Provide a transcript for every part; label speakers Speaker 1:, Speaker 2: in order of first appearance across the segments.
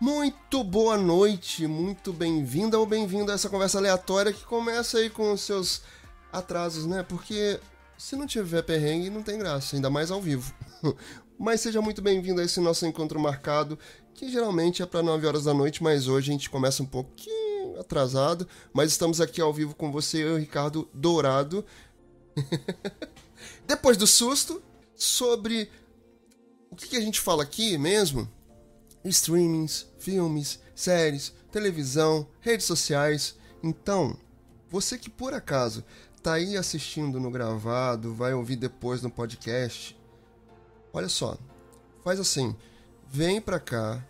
Speaker 1: Muito boa noite, muito bem-vinda ou bem-vindo a essa conversa aleatória que começa aí com os seus atrasos, né? Porque se não tiver perrengue, não tem graça, ainda mais ao vivo. Mas seja muito bem-vindo a esse nosso encontro marcado, que geralmente é para 9 horas da noite, mas hoje a gente começa um pouquinho atrasado. Mas estamos aqui ao vivo com você, eu, Ricardo Dourado. Depois do susto, sobre o que, que a gente fala aqui mesmo? Streamings, filmes, séries, televisão, redes sociais. Então, você que por acaso tá aí assistindo no gravado, vai ouvir depois no podcast, olha só, faz assim, vem pra cá,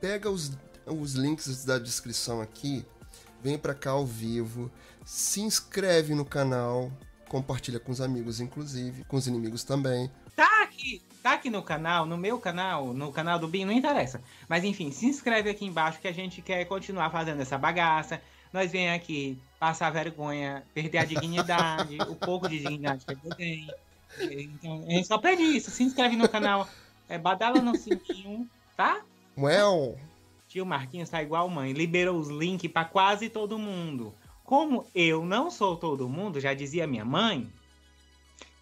Speaker 1: pega os, os links da descrição aqui, vem pra cá ao vivo, se inscreve no canal, compartilha com os amigos, inclusive, com os inimigos também.
Speaker 2: Tá aqui, tá aqui no canal, no meu canal, no canal do Bin, não interessa. Mas enfim, se inscreve aqui embaixo que a gente quer continuar fazendo essa bagaça. Nós vem aqui passar vergonha, perder a dignidade, o pouco de dignidade que eu tenho. Então, a gente só pede isso. Se inscreve no canal, é, badala no sininho, tá?
Speaker 1: Well.
Speaker 2: Tio Marquinhos tá igual mãe, liberou os links para quase todo mundo. Como eu não sou todo mundo, já dizia minha mãe,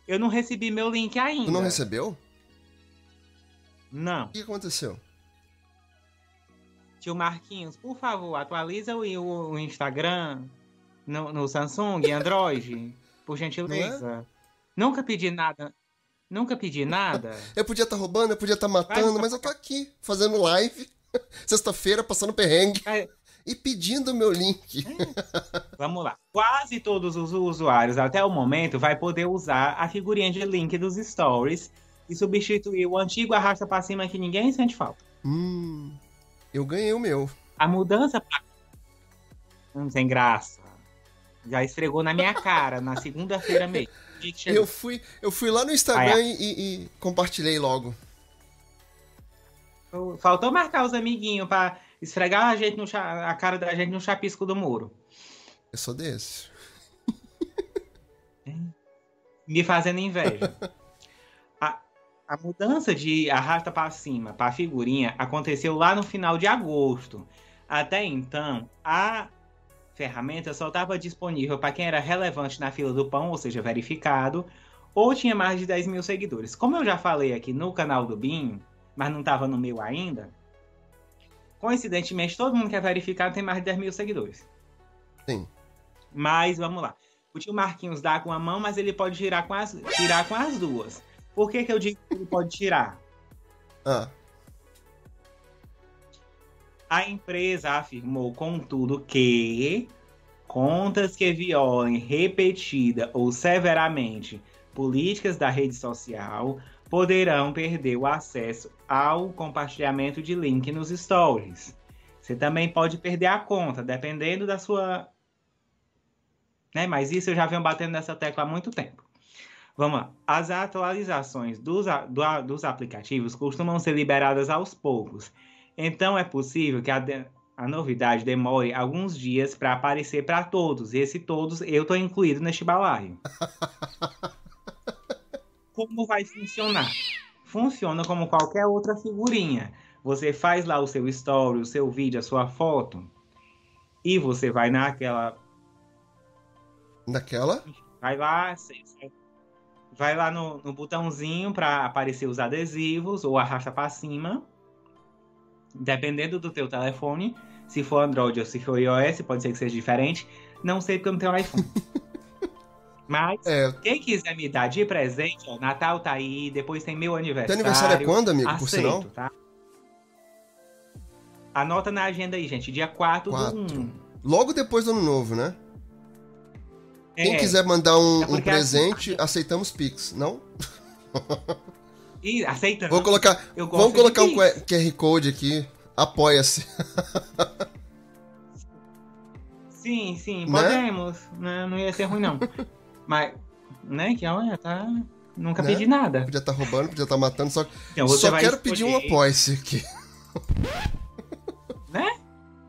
Speaker 2: eu não recebi meu link ainda.
Speaker 1: Tu não recebeu?
Speaker 2: Não.
Speaker 1: O que aconteceu?
Speaker 2: Tio Marquinhos, por favor, atualiza o, o, Instagram no, no, Samsung, Android, por gentileza. É? Nunca pedi nada. Nunca pedi nada.
Speaker 1: eu podia estar tá roubando, eu podia estar tá matando, mas eu tô aqui, fazendo live, sexta-feira, passando perrengue. É. E pedindo meu link.
Speaker 2: É. Vamos lá. Quase todos os usuários até o momento vai poder usar a figurinha de link dos stories e substituir o antigo arrasta para cima que ninguém sente falta.
Speaker 1: Hum. Eu ganhei o meu.
Speaker 2: A mudança pra... Não tem graça. Já esfregou na minha cara na segunda-feira mesmo.
Speaker 1: Eu fui, eu fui lá no Instagram e, e, compartilhei logo.
Speaker 2: Faltou marcar os amiguinhos pra esfregar a, gente no, a cara da gente no chapisco do muro.
Speaker 1: Eu sou desse.
Speaker 2: Me fazendo inveja. A mudança de arrasta para cima para a figurinha aconteceu lá no final de agosto. Até então, a ferramenta só estava disponível para quem era relevante na fila do pão, ou seja, verificado, ou tinha mais de 10 mil seguidores. Como eu já falei aqui no canal do BIM, mas não estava no meu ainda, coincidentemente todo mundo que é verificado tem mais de 10 mil seguidores.
Speaker 1: Sim.
Speaker 2: Mas vamos lá. O tio Marquinhos dá com a mão, mas ele pode girar com as, tirar com as duas. Por que, que eu digo que ele pode tirar?
Speaker 1: Ah.
Speaker 2: A empresa afirmou, contudo, que contas que violem repetida ou severamente políticas da rede social poderão perder o acesso ao compartilhamento de link nos stories. Você também pode perder a conta, dependendo da sua. Né? Mas isso eu já venho batendo nessa tecla há muito tempo. Vamos lá. As atualizações dos, do, dos aplicativos costumam ser liberadas aos poucos. Então é possível que a, de, a novidade demore alguns dias para aparecer para todos. E esse todos eu estou incluído neste balaio. como vai funcionar? Funciona como qualquer outra figurinha. Você faz lá o seu story, o seu vídeo, a sua foto. E você vai naquela.
Speaker 1: Naquela?
Speaker 2: Vai lá, vai lá no, no botãozinho para aparecer os adesivos ou arrasta para cima. Dependendo do teu telefone, se for Android ou se for iOS, pode ser que seja diferente. Não sei porque eu não tenho iPhone. Mas, é. quem quiser me dar de presente, ó, Natal tá aí, depois tem meu aniversário. Teu
Speaker 1: aniversário é quando, amigo,
Speaker 2: aceito,
Speaker 1: por sinal?
Speaker 2: Tá? Anota na agenda aí, gente, dia 4, 4. do 1.
Speaker 1: Logo depois do ano novo, né? Quem é, quiser mandar um, é um presente, assim, aceitamos Pix, não?
Speaker 2: Ih, aceita.
Speaker 1: Vou colocar, vamos colocar um QR Code aqui. Apoia-se.
Speaker 2: Sim, sim, né? podemos. Né? Não ia ser ruim, não. Mas, né, que olha, tá. Nunca né? pedi nada.
Speaker 1: Podia estar tá roubando, podia estar tá matando, só, então, só quero escolher... pedir um apoia-se aqui.
Speaker 2: Né?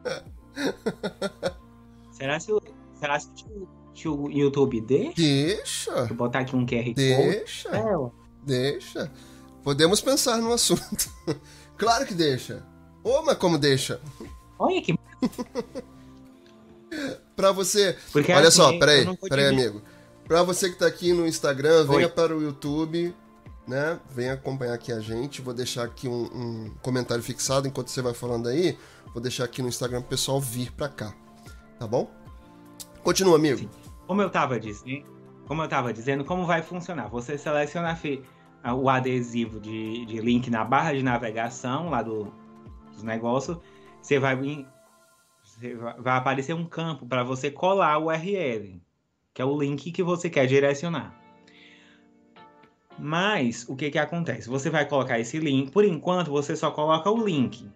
Speaker 2: será se, será se que o YouTube deixa?
Speaker 1: Deixa.
Speaker 2: Vou botar aqui um QR Code.
Speaker 1: Deixa. É, deixa. Podemos pensar no assunto. claro que deixa. Ô, mas como deixa?
Speaker 2: Olha que.
Speaker 1: pra você.
Speaker 2: Porque,
Speaker 1: Olha
Speaker 2: assim,
Speaker 1: só, peraí, peraí, amigo. Pra você que tá aqui no Instagram, venha
Speaker 2: Oi.
Speaker 1: para o YouTube, né? Venha acompanhar aqui a gente. Vou deixar aqui um, um comentário fixado enquanto você vai falando aí. Vou deixar aqui no Instagram pro pessoal vir pra cá. Tá bom? Continua, amigo.
Speaker 2: Como eu tava dizendo, como eu tava dizendo, como vai funcionar? Você seleciona a fe- a- o adesivo de, de link na barra de navegação lá do, dos negócios. Você vai vai aparecer um campo para você colar o URL, que é o link que você quer direcionar. Mas o que que acontece? Você vai colocar esse link. Por enquanto, você só coloca o link.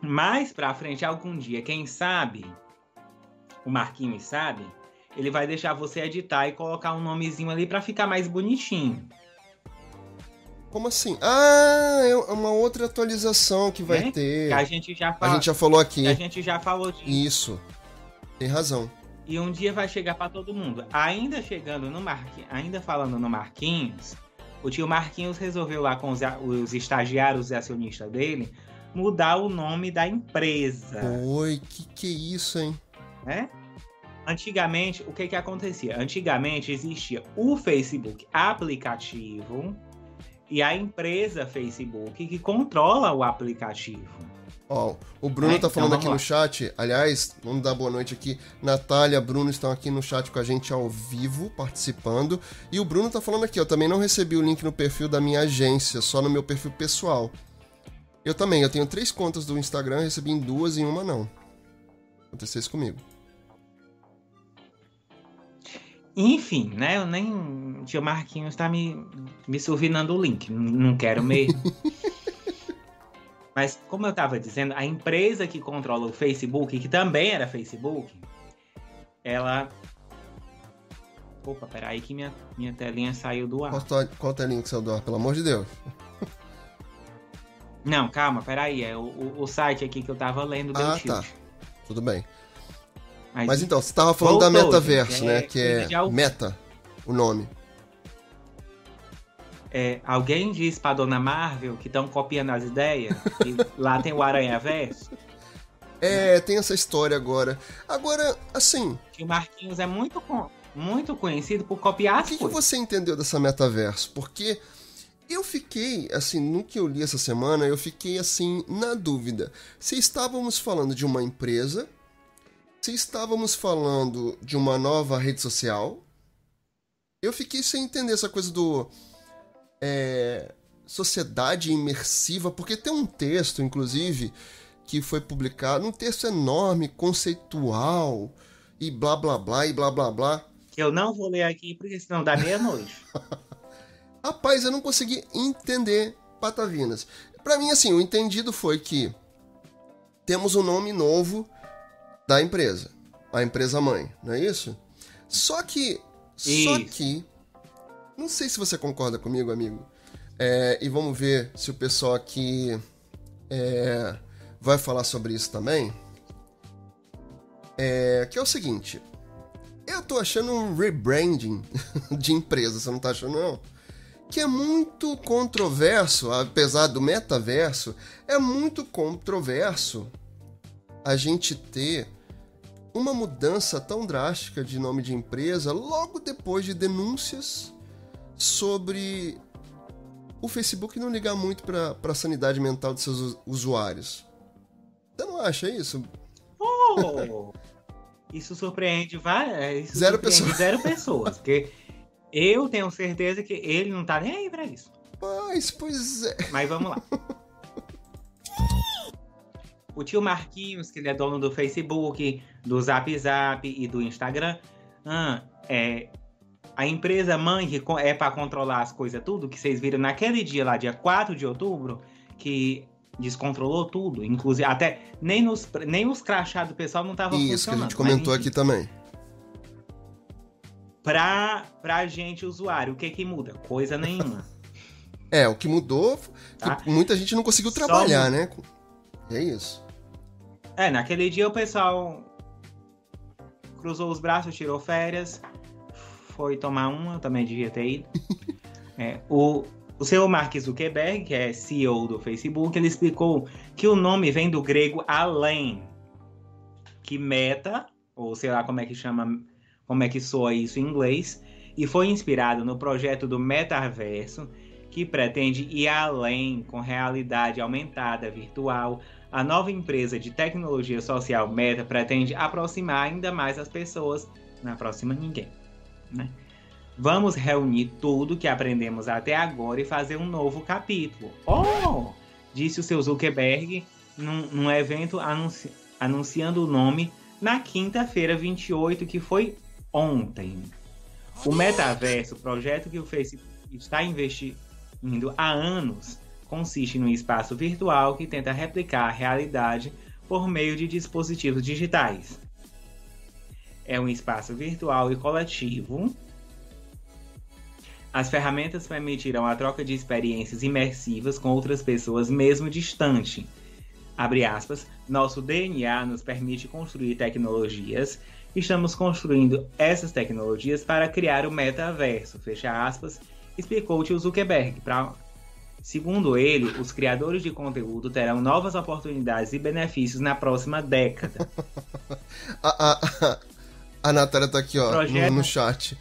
Speaker 2: Mais pra frente, algum dia, quem sabe, o Marquinhos sabe, ele vai deixar você editar e colocar um nomezinho ali pra ficar mais bonitinho.
Speaker 1: Como assim? Ah, é uma outra atualização que vai
Speaker 2: né?
Speaker 1: ter.
Speaker 2: Que a gente já
Speaker 1: A gente já falou aqui.
Speaker 2: a gente já falou disso.
Speaker 1: Isso. Tem razão.
Speaker 2: E um dia vai chegar pra todo mundo. Ainda chegando no Marquinhos, ainda falando no Marquinhos, o tio Marquinhos resolveu lá com os, os estagiários e acionistas dele mudar o nome da empresa.
Speaker 1: Oi, que que é isso, hein?
Speaker 2: né? Antigamente, o que que acontecia? Antigamente existia o Facebook aplicativo e a empresa Facebook que controla o aplicativo.
Speaker 1: Ó, o Bruno
Speaker 2: É,
Speaker 1: tá
Speaker 2: então
Speaker 1: falando
Speaker 2: vamos
Speaker 1: aqui
Speaker 2: lá.
Speaker 1: no chat. Aliás, vamos dar boa noite aqui. Natália, Bruno estão aqui no chat com a gente ao vivo, participando. E o Bruno tá falando aqui, eu também não recebi o link no perfil da minha agência, só no meu perfil pessoal. Eu também, eu tenho três contas do Instagram, recebi em duas e em uma não. Aconteceu isso comigo.
Speaker 2: Enfim, né? Eu nem. O tio Marquinhos tá me, me survinando o link. Não quero mesmo. Mas, como eu tava dizendo, a empresa que controla o Facebook, que também era Facebook, ela. Opa, peraí que minha, minha telinha saiu do ar.
Speaker 1: Qual, qual telinha que saiu do ar, pelo amor de Deus?
Speaker 2: Não, calma, peraí. É o, o, o site aqui que eu tava lendo deu
Speaker 1: Ah,
Speaker 2: tilt.
Speaker 1: tá. Tudo bem.
Speaker 2: Mas,
Speaker 1: Mas então, você tava falando da metaverso,
Speaker 2: gente,
Speaker 1: né?
Speaker 2: é
Speaker 1: Que é
Speaker 2: de
Speaker 1: meta, o nome.
Speaker 2: é, alguém disse pra dona Marvel que estão copiando as ideias? que lá tem o Aranha Verso?
Speaker 1: É, tem essa história agora. Agora, assim,
Speaker 2: Que o Marquinhos é muito, muito conhecido por copiar
Speaker 1: O
Speaker 2: as
Speaker 1: que, que
Speaker 2: coisas.
Speaker 1: você entendeu dessa metaverso? Porque eu fiquei, assim, no que eu li essa semana, eu fiquei, assim, na dúvida. Se estávamos falando de uma empresa, se estávamos falando de uma nova rede social, eu fiquei sem entender essa coisa do. é, sociedade imersiva, porque tem um texto, inclusive, que foi publicado, um texto enorme, conceitual, e blá blá blá, e blá blá blá.
Speaker 2: Que eu não vou ler aqui porque senão dá meia-noite.
Speaker 1: Rapaz, eu não consegui entender Patavinas. Pra mim, assim, o entendido foi que temos um nome novo da empresa. A empresa mãe, não é isso? Só que. Só que. Não sei se você concorda comigo, amigo. É, e vamos ver se o pessoal aqui é, vai falar sobre isso também. É, que é o seguinte. Eu tô achando um rebranding de empresa, você não tá achando, não? que é muito controverso, apesar do metaverso, é muito controverso a gente ter uma mudança tão drástica de nome de empresa logo depois de denúncias sobre o Facebook não ligar muito para a sanidade mental de seus usu- usuários. Você não acha isso?
Speaker 2: Oh, isso surpreende várias. Isso
Speaker 1: Zero
Speaker 2: surpreende
Speaker 1: pessoas.
Speaker 2: Zero pessoas. Porque eu tenho certeza que ele não tá nem aí pra isso.
Speaker 1: Mas, pois é.
Speaker 2: Mas vamos lá. O tio Marquinhos, que ele é dono do Facebook, do Zap Zap e do Instagram, ah, é a empresa mãe que é para controlar as coisas tudo, que vocês viram naquele dia lá, dia 4 de outubro, que descontrolou tudo, inclusive até nem nos nem os crachá do pessoal não estavam funcionando.
Speaker 1: Isso que a gente
Speaker 2: mas
Speaker 1: comentou
Speaker 2: enfim.
Speaker 1: aqui também.
Speaker 2: Pra, pra gente, usuário, o que que muda? Coisa nenhuma.
Speaker 1: É, o que mudou, que
Speaker 2: Tá.
Speaker 1: muita gente não conseguiu
Speaker 2: Só
Speaker 1: trabalhar, né? E é isso.
Speaker 2: É, naquele dia o pessoal cruzou os braços, tirou férias, foi tomar uma, eu também devia ter ido. É, o, O senhor Mark Zuckerberg, que é CEO do Facebook, ele explicou que o nome vem do grego além, que meta, ou sei lá como é que chama, como é que soa isso em inglês, e foi inspirado no projeto do metaverso, que pretende ir além com realidade aumentada virtual. A nova empresa de tecnologia social Meta pretende aproximar ainda mais as pessoas, não aproxima ninguém, né? Vamos reunir tudo que aprendemos até agora e fazer um novo capítulo. Oh! Disse o seu Zuckerberg num, num evento anunci anunciando o nome na quinta-feira 28, que foi ontem. O metaverso, projeto que o Facebook está investindo há anos, consiste num espaço virtual que tenta replicar a realidade por meio de dispositivos digitais. É um espaço virtual e coletivo as ferramentas permitirão a troca de experiências imersivas com outras pessoas, mesmo distante. Aspas, nosso DNA nos permite construir tecnologias. Estamos construindo essas tecnologias para criar o metaverso, fecha aspas, explicou o tio Zuckerberg. Pra... Segundo ele, os criadores de conteúdo terão novas oportunidades e benefícios na próxima década.
Speaker 1: a, a, a Natália tá aqui, ó, Projeto... no, no chat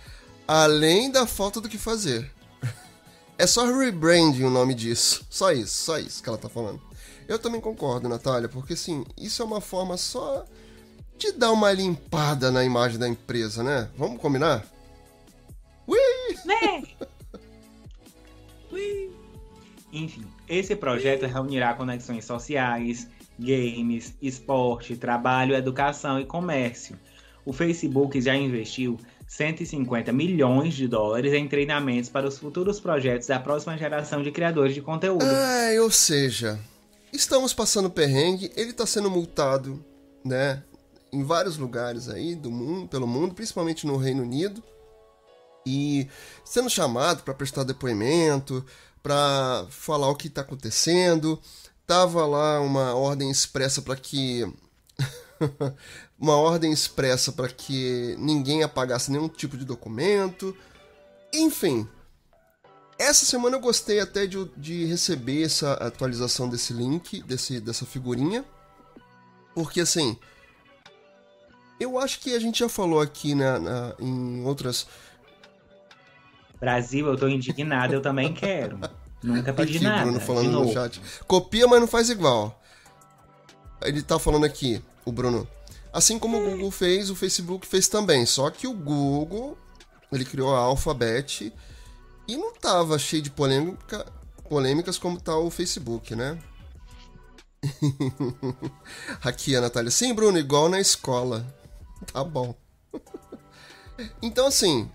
Speaker 1: além da falta do que fazer. É só rebranding o nome disso. Só isso, só isso que ela tá falando. Eu também concordo, Natália, porque assim, isso é uma forma só de dar uma limpada na imagem da empresa, né? Vamos combinar?
Speaker 2: Ui! Né? Ui! Enfim, esse projeto reunirá conexões sociais, games, esporte, trabalho, educação e comércio. O Facebook já investiu 150 milhões de dólares em treinamentos para os futuros projetos da próxima geração de criadores de conteúdo.
Speaker 1: É, ou seja, estamos passando perrengue, ele está sendo multado, né, em vários lugares aí do mundo, pelo mundo, principalmente no Reino Unido, e sendo chamado para prestar depoimento, para falar o que está acontecendo. Tava lá uma ordem expressa para que uma ordem expressa para que ninguém apagasse nenhum tipo de documento. Enfim, essa semana eu gostei até de, de receber essa atualização desse link, desse, dessa figurinha, porque assim, eu acho que a gente já falou aqui na, na em outras.
Speaker 2: Brasil, eu tô indignado, eu também quero. Nunca pedi aqui, nada.
Speaker 1: Bruno falando no chat. Copia, mas não faz igual. Ele tá falando aqui, o Bruno. Assim como o Google fez, o Facebook fez também. Só que o Google, ele criou a Alphabet e não tava cheio de polêmica, polêmicas como tá o Facebook, né? Aqui a Natália. Sim, Bruno, igual na escola. Tá bom. então, assim,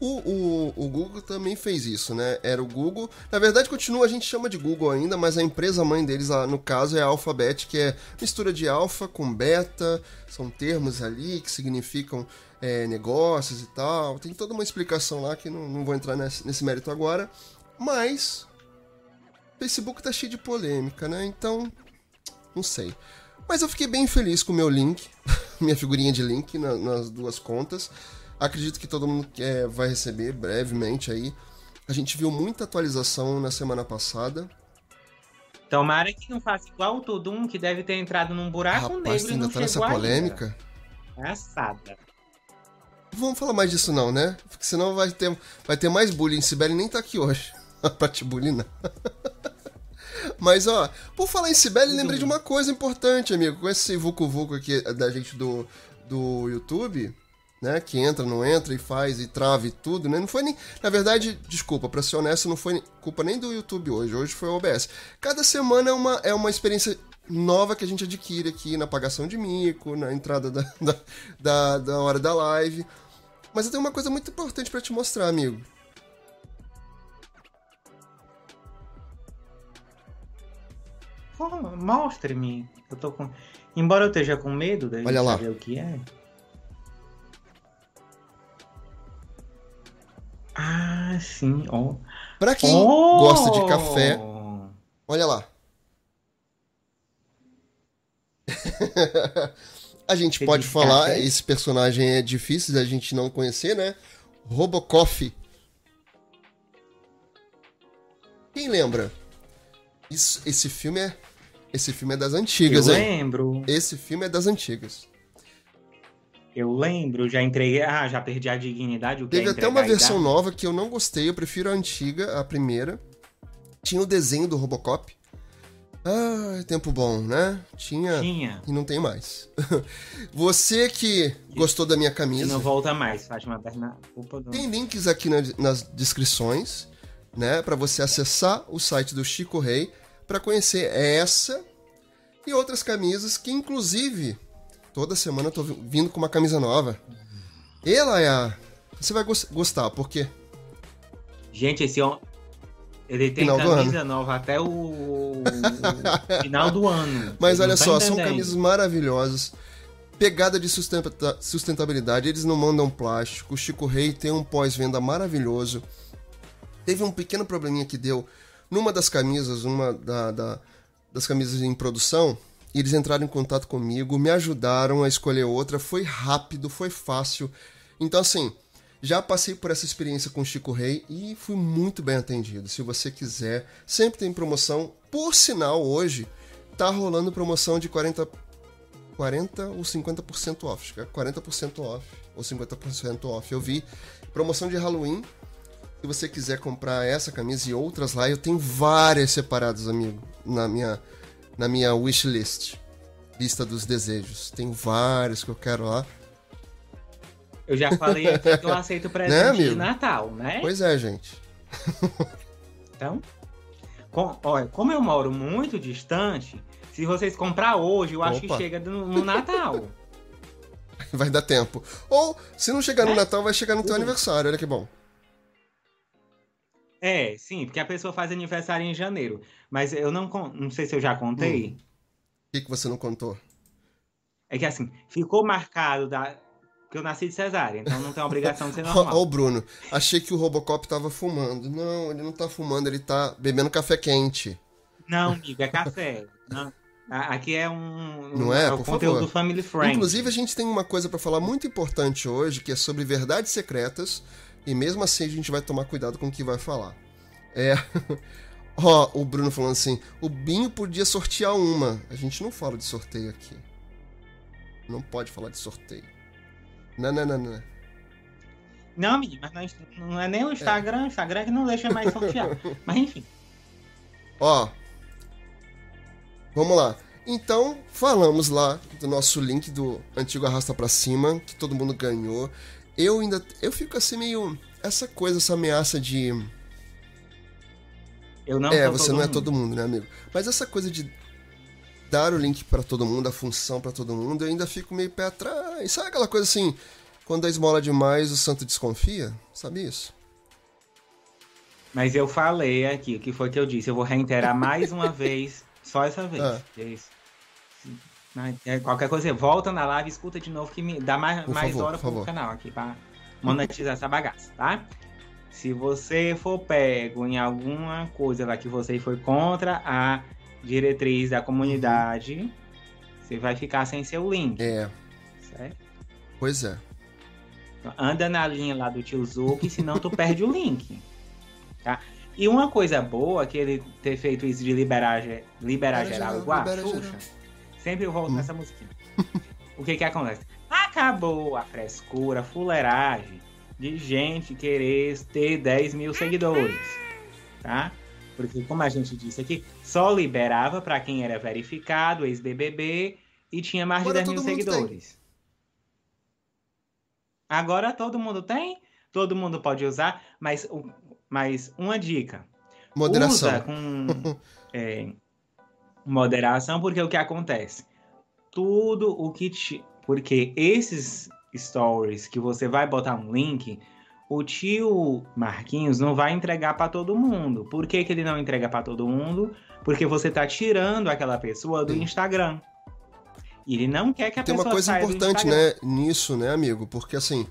Speaker 1: o, o, o, Google também fez isso, né? Era o Google. Na verdade, continua, a gente chama de Google ainda, mas a empresa mãe deles, no caso, é a Alphabet, que é mistura de alfa com beta. São termos ali que significam é, negócios e tal. Tem toda uma explicação lá que não, não vou entrar nesse, nesse mérito agora. Mas. Facebook tá cheio de polêmica, né? Então. Não sei. Mas eu fiquei bem feliz com o meu link, minha figurinha de link na, nas duas contas. Acredito que todo mundo é, vai receber brevemente aí. A gente viu muita atualização na semana passada.
Speaker 2: Tomara que não faça igual o Tudum, que deve ter entrado num buraco Rapaz, negro ainda e não tá nessa
Speaker 1: polêmica.
Speaker 2: Assada.
Speaker 1: Vamos falar mais disso não, né? Porque senão vai ter, vai ter mais bullying. Sibeli nem tá aqui hoje pra te bullying, Mas, ó, por falar em Sibeli, lembrei de uma coisa importante, amigo. Com esse Vucu Vucu aqui da gente do, do YouTube, né? Que entra, não entra e faz e trava e tudo, né? Não foi nem. Na verdade, desculpa, pra ser honesto, não foi culpa nem do YouTube hoje. Hoje foi o OBS. Cada semana é uma, é uma experiência nova que a gente adquire aqui na pagação de mico, na entrada da, da, da, da hora da live. Mas eu tenho uma coisa muito importante para te mostrar, amigo.
Speaker 2: Oh, Mostre-me. Eu tô com. Embora eu esteja com medo de
Speaker 1: Olha lá.
Speaker 2: saber o que é. Sim. Oh.
Speaker 1: Pra quem oh. gosta de café, olha lá. a gente pode falar, café? esse personagem é difícil da gente não conhecer, né? Robocoff. Quem lembra? Isso, esse filme é. Esse filme é das antigas,
Speaker 2: eu
Speaker 1: hein?
Speaker 2: lembro.
Speaker 1: Esse filme é das antigas.
Speaker 2: Eu lembro, já entreguei. Ah, já perdi a dignidade. O que
Speaker 1: Teve
Speaker 2: é
Speaker 1: até uma versão nova que eu não gostei, eu prefiro a antiga, a primeira. Tinha o desenho do Robocop. Ah, tempo bom, né? Tinha.
Speaker 2: Tinha.
Speaker 1: E não tem mais. Você que gostou da minha
Speaker 2: E
Speaker 1: camisa,
Speaker 2: não volta mais, Fátima Bernardo. Do...
Speaker 1: tem links aqui na- nas descrições, né? Pra você acessar o site do Chico Rei pra conhecer essa e outras camisas que, inclusive, toda semana eu tô vi- vindo com uma camisa nova. Ela é a. Você vai gos- gostar, porque
Speaker 2: Gente, esse homem. Ele tem
Speaker 1: Final
Speaker 2: camisa nova até o final do ano.
Speaker 1: Mas olha
Speaker 2: tá
Speaker 1: só, são
Speaker 2: entendendo.
Speaker 1: camisas maravilhosas. Pegada de sustenta- sustentabilidade, eles não mandam plástico. O Chico Rei tem um pós-venda maravilhoso. Teve um pequeno probleminha que deu numa das camisas, uma da- da- das camisas em produção. Eles entraram em contato comigo, me ajudaram a escolher outra. Foi rápido, foi fácil. Então, assim, já passei por essa experiência com o Chico Rei e fui muito bem atendido. Se você quiser, sempre tem promoção. Por sinal, hoje tá rolando promoção de 40, 40 ou 50% off. Acho que é 40% off ou 50% off. Eu vi promoção de Halloween. Se você quiser comprar essa camisa e outras lá, eu tenho várias separadas, amigo, na minha na minha wishlist. Lista dos desejos. Tem várias que eu quero lá.
Speaker 2: Eu já falei aqui que eu aceito presente
Speaker 1: Né,
Speaker 2: de Natal, né?
Speaker 1: Pois é, gente.
Speaker 2: Então, com- olha, como eu moro muito distante, se vocês comprar hoje, eu acho que
Speaker 1: Opa.
Speaker 2: chega no, no Natal.
Speaker 1: Vai dar tempo. Ou, se não chegar no
Speaker 2: É.
Speaker 1: Natal, vai chegar no teu
Speaker 2: Uhum.
Speaker 1: aniversário. Olha que bom.
Speaker 2: É, sim, porque a pessoa faz aniversário em janeiro. Mas eu não, não sei se eu já contei.
Speaker 1: O que, que você não contou?
Speaker 2: É que assim, ficou marcado da... que eu nasci de cesárea, então não tem obrigação de ser normal.
Speaker 1: o Bruno. Achei que o Robocop tava fumando. Não, ele não tá fumando, ele tá bebendo café quente.
Speaker 2: Não, amigo, é café. Não. Aqui é um,
Speaker 1: Não é?
Speaker 2: o
Speaker 1: Por
Speaker 2: conteúdo
Speaker 1: favor.
Speaker 2: family friend.
Speaker 1: Inclusive, a gente tem uma coisa pra falar muito importante hoje, que é sobre verdades secretas. E mesmo assim, a gente vai tomar cuidado com o que vai falar. É. Ó, o Bruno falando assim: o Binho podia sortear uma. A gente não fala de sorteio aqui. Não pode falar de sorteio. Não, não, não, não.
Speaker 2: Não, amigo, mas não, não é nem o Instagram, o Instagram que não deixa mais sortear. mas enfim.
Speaker 1: Ó. Vamos lá. Então, falamos lá do nosso link do antigo Arrasta Pra Cima, que todo mundo ganhou. Eu ainda. Eu fico assim meio. Essa coisa, essa ameaça de.
Speaker 2: Eu não
Speaker 1: é, você não é todo mundo, né, amigo? Mas essa coisa de dar o link pra todo mundo, a função pra todo mundo, eu ainda fico meio pé atrás. Sabe aquela coisa assim, quando a esmola demais, o santo desconfia? Sabe isso?
Speaker 2: Mas eu falei aqui, o que foi que eu disse? Eu vou reiterar mais uma vez, só essa vez.
Speaker 1: Ah.
Speaker 2: É isso. Qualquer coisa, volta na live, escuta de novo, que me dá mais,
Speaker 1: Por
Speaker 2: mais
Speaker 1: favor,
Speaker 2: hora pro
Speaker 1: favor.
Speaker 2: canal aqui, pra monetizar essa bagaça, tá? Se você for pego em alguma coisa lá que você foi contra a diretriz da comunidade, você vai ficar sem seu link,
Speaker 1: É,
Speaker 2: certo?
Speaker 1: pois é.
Speaker 2: Então, Anda na linha lá do tio Zuki, senão tu perde o link. Tá? E uma coisa boa que ele ter feito isso de liberar, liberar
Speaker 1: Libera
Speaker 2: geral igual a Xuxa,
Speaker 1: geral.
Speaker 2: Sempre eu volto
Speaker 1: Hum.
Speaker 2: nessa musiquinha. o que que acontece? Acabou a frescura, a fuleiragem de gente querer ter 10 mil seguidores, tá? Porque, como a gente disse aqui, só liberava para quem era verificado, ex-BBB, e tinha mais
Speaker 1: Agora
Speaker 2: de 10 mil
Speaker 1: mundo tem.
Speaker 2: seguidores. Agora todo mundo tem, todo mundo pode usar, mas, mas uma dica.
Speaker 1: Moderação.
Speaker 2: Usa com é, moderação, porque o que acontece? Tudo o que te. Porque esses stories que você vai botar um link, o tio Marquinhos não vai entregar para todo mundo. Por que, que ele não entrega para todo mundo? Porque você tá tirando aquela pessoa do
Speaker 1: Sim.
Speaker 2: Instagram. E ele não quer que a
Speaker 1: Tem uma
Speaker 2: pessoa
Speaker 1: coisa
Speaker 2: saia do
Speaker 1: importante, né, nisso, né, amigo? Porque assim,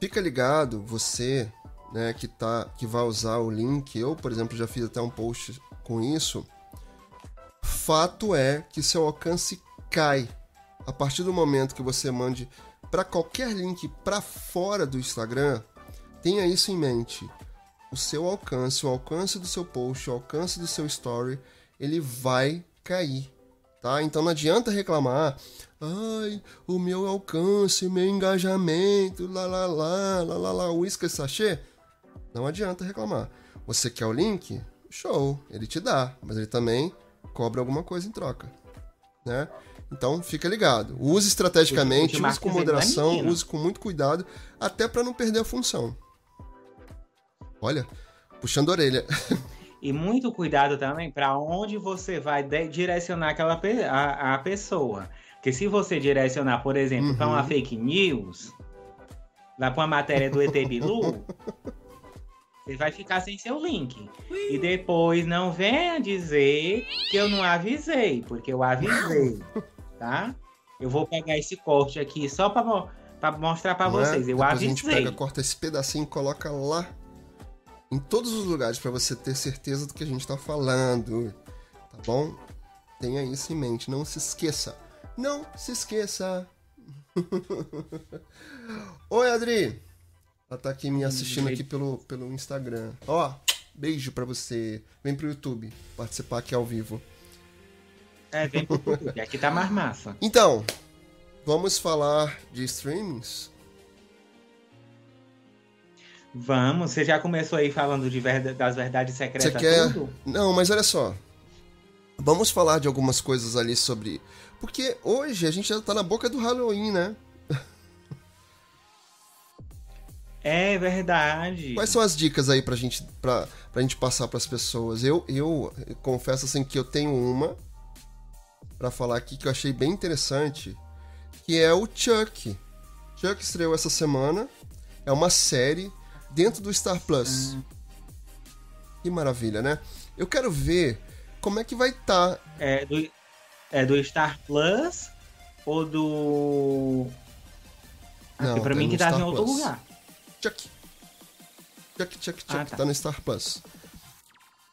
Speaker 1: fica ligado, você, né, que tá que vai usar o link, eu, por exemplo, já fiz até um post com isso. Fato é que seu alcance cai a partir do momento que você mande para qualquer link para fora do Instagram. Tenha isso em mente. o seu alcance, o alcance do seu post, o alcance do seu story, ele vai cair, tá? Então não adianta reclamar, ai, o meu alcance, meu engajamento, lá lá lá, lá lá lá, uísque sachê. Não adianta reclamar. Você quer o link? Show, ele te dá, mas ele também cobra alguma coisa em troca, né? Então fica ligado. Use estrategicamente, use com moderação, use com muito cuidado, até para não perder a função. Olha, puxando a orelha.
Speaker 2: E muito cuidado também para onde você vai direcionar aquela pe a, a, pessoa. Porque se você direcionar, por exemplo, uhum. para uma fake news, lá para uma matéria do ET Bilu, você vai ficar sem seu link. E depois não venha dizer que eu não avisei, porque eu avisei, tá? Eu vou pegar esse corte aqui só para mostrar para é? vocês. Eu
Speaker 1: depois
Speaker 2: avisei.
Speaker 1: A gente pega, corta esse pedacinho e coloca lá em todos os lugares para você ter certeza do que a gente está falando, tá bom? Tenha isso em mente, não se esqueça. Não se esqueça. Oi, Adri. Ela tá aqui me assistindo aqui pelo, pelo Instagram. Ó, beijo para você. Vem pro YouTube participar aqui ao vivo.
Speaker 2: É, vem pro YouTube. Aqui tá mais massa.
Speaker 1: Então, vamos falar de streamings?
Speaker 2: Vamos, você já começou aí falando de verdade, das verdades secretas
Speaker 1: você quer... Tudo? Não, mas olha só. Vamos falar de algumas coisas ali sobre. Porque hoje a gente já tá na boca do Halloween, né?
Speaker 2: É verdade.
Speaker 1: Quais são as dicas aí pra gente, pra, pra gente passar pras pessoas? Eu, eu, eu confesso assim que eu tenho uma para falar aqui que eu achei bem interessante, que é o Chuck. Chuck estreou essa semana. É uma série dentro do Star Plus. Hum. Que maravilha, né? Eu quero ver como é que vai estar. Tá.
Speaker 2: É, do, é do Star Plus ou do.
Speaker 1: Não,
Speaker 2: pra mim que tá em outro lugar.
Speaker 1: Chuck. Chuck, Chuck, Chuck, ah, tá. tá no Star Plus.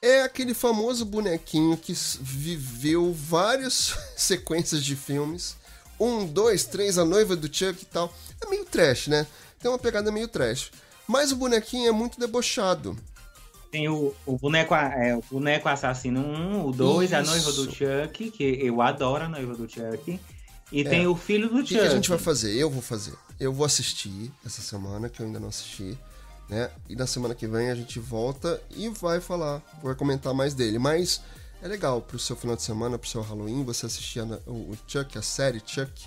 Speaker 1: É aquele famoso bonequinho que viveu várias sequências de filmes. Um, dois, três, a noiva do Chuck e tal. É meio trash, né? Tem uma pegada meio trash. Mas o bonequinho é muito debochado.
Speaker 2: Tem o, o, boneco, é, o boneco assassino 1, o 2, a noiva do Chuck, que eu adoro a noiva do Chuck. E é. tem o filho do Chuck. O
Speaker 1: que, a gente vai fazer? Eu vou fazer. Eu vou assistir essa semana, que eu ainda não assisti. Né? E na semana que vem a gente volta e vai falar, vai comentar mais dele. Mas é legal pro seu final de semana, pro seu Halloween, você assistir a, o Chuck, a série Chuck.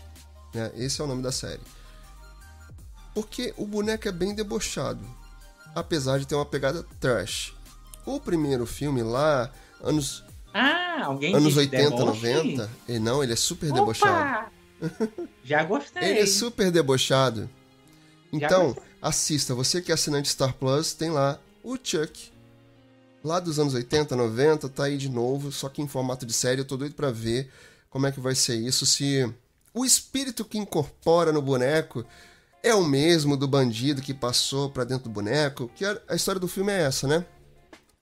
Speaker 1: Né? Esse é o nome da série. Porque o boneco é bem debochado, apesar de ter uma pegada trash. O primeiro filme lá, anos.
Speaker 2: Ah, alguém
Speaker 1: Anos 80, deboche? 90. E não, ele é super Opa! debochado.
Speaker 2: Já gostei.
Speaker 1: ele é super debochado. Então, assista. Você que é assinante Star Plus, tem lá o Chuck. Lá dos anos 80, 90, tá aí de novo, só que em formato de série. Eu tô doido pra ver como é que vai ser isso. Se o espírito que incorpora no boneco é o mesmo do bandido que passou para dentro do boneco. Que a história do filme é essa, né?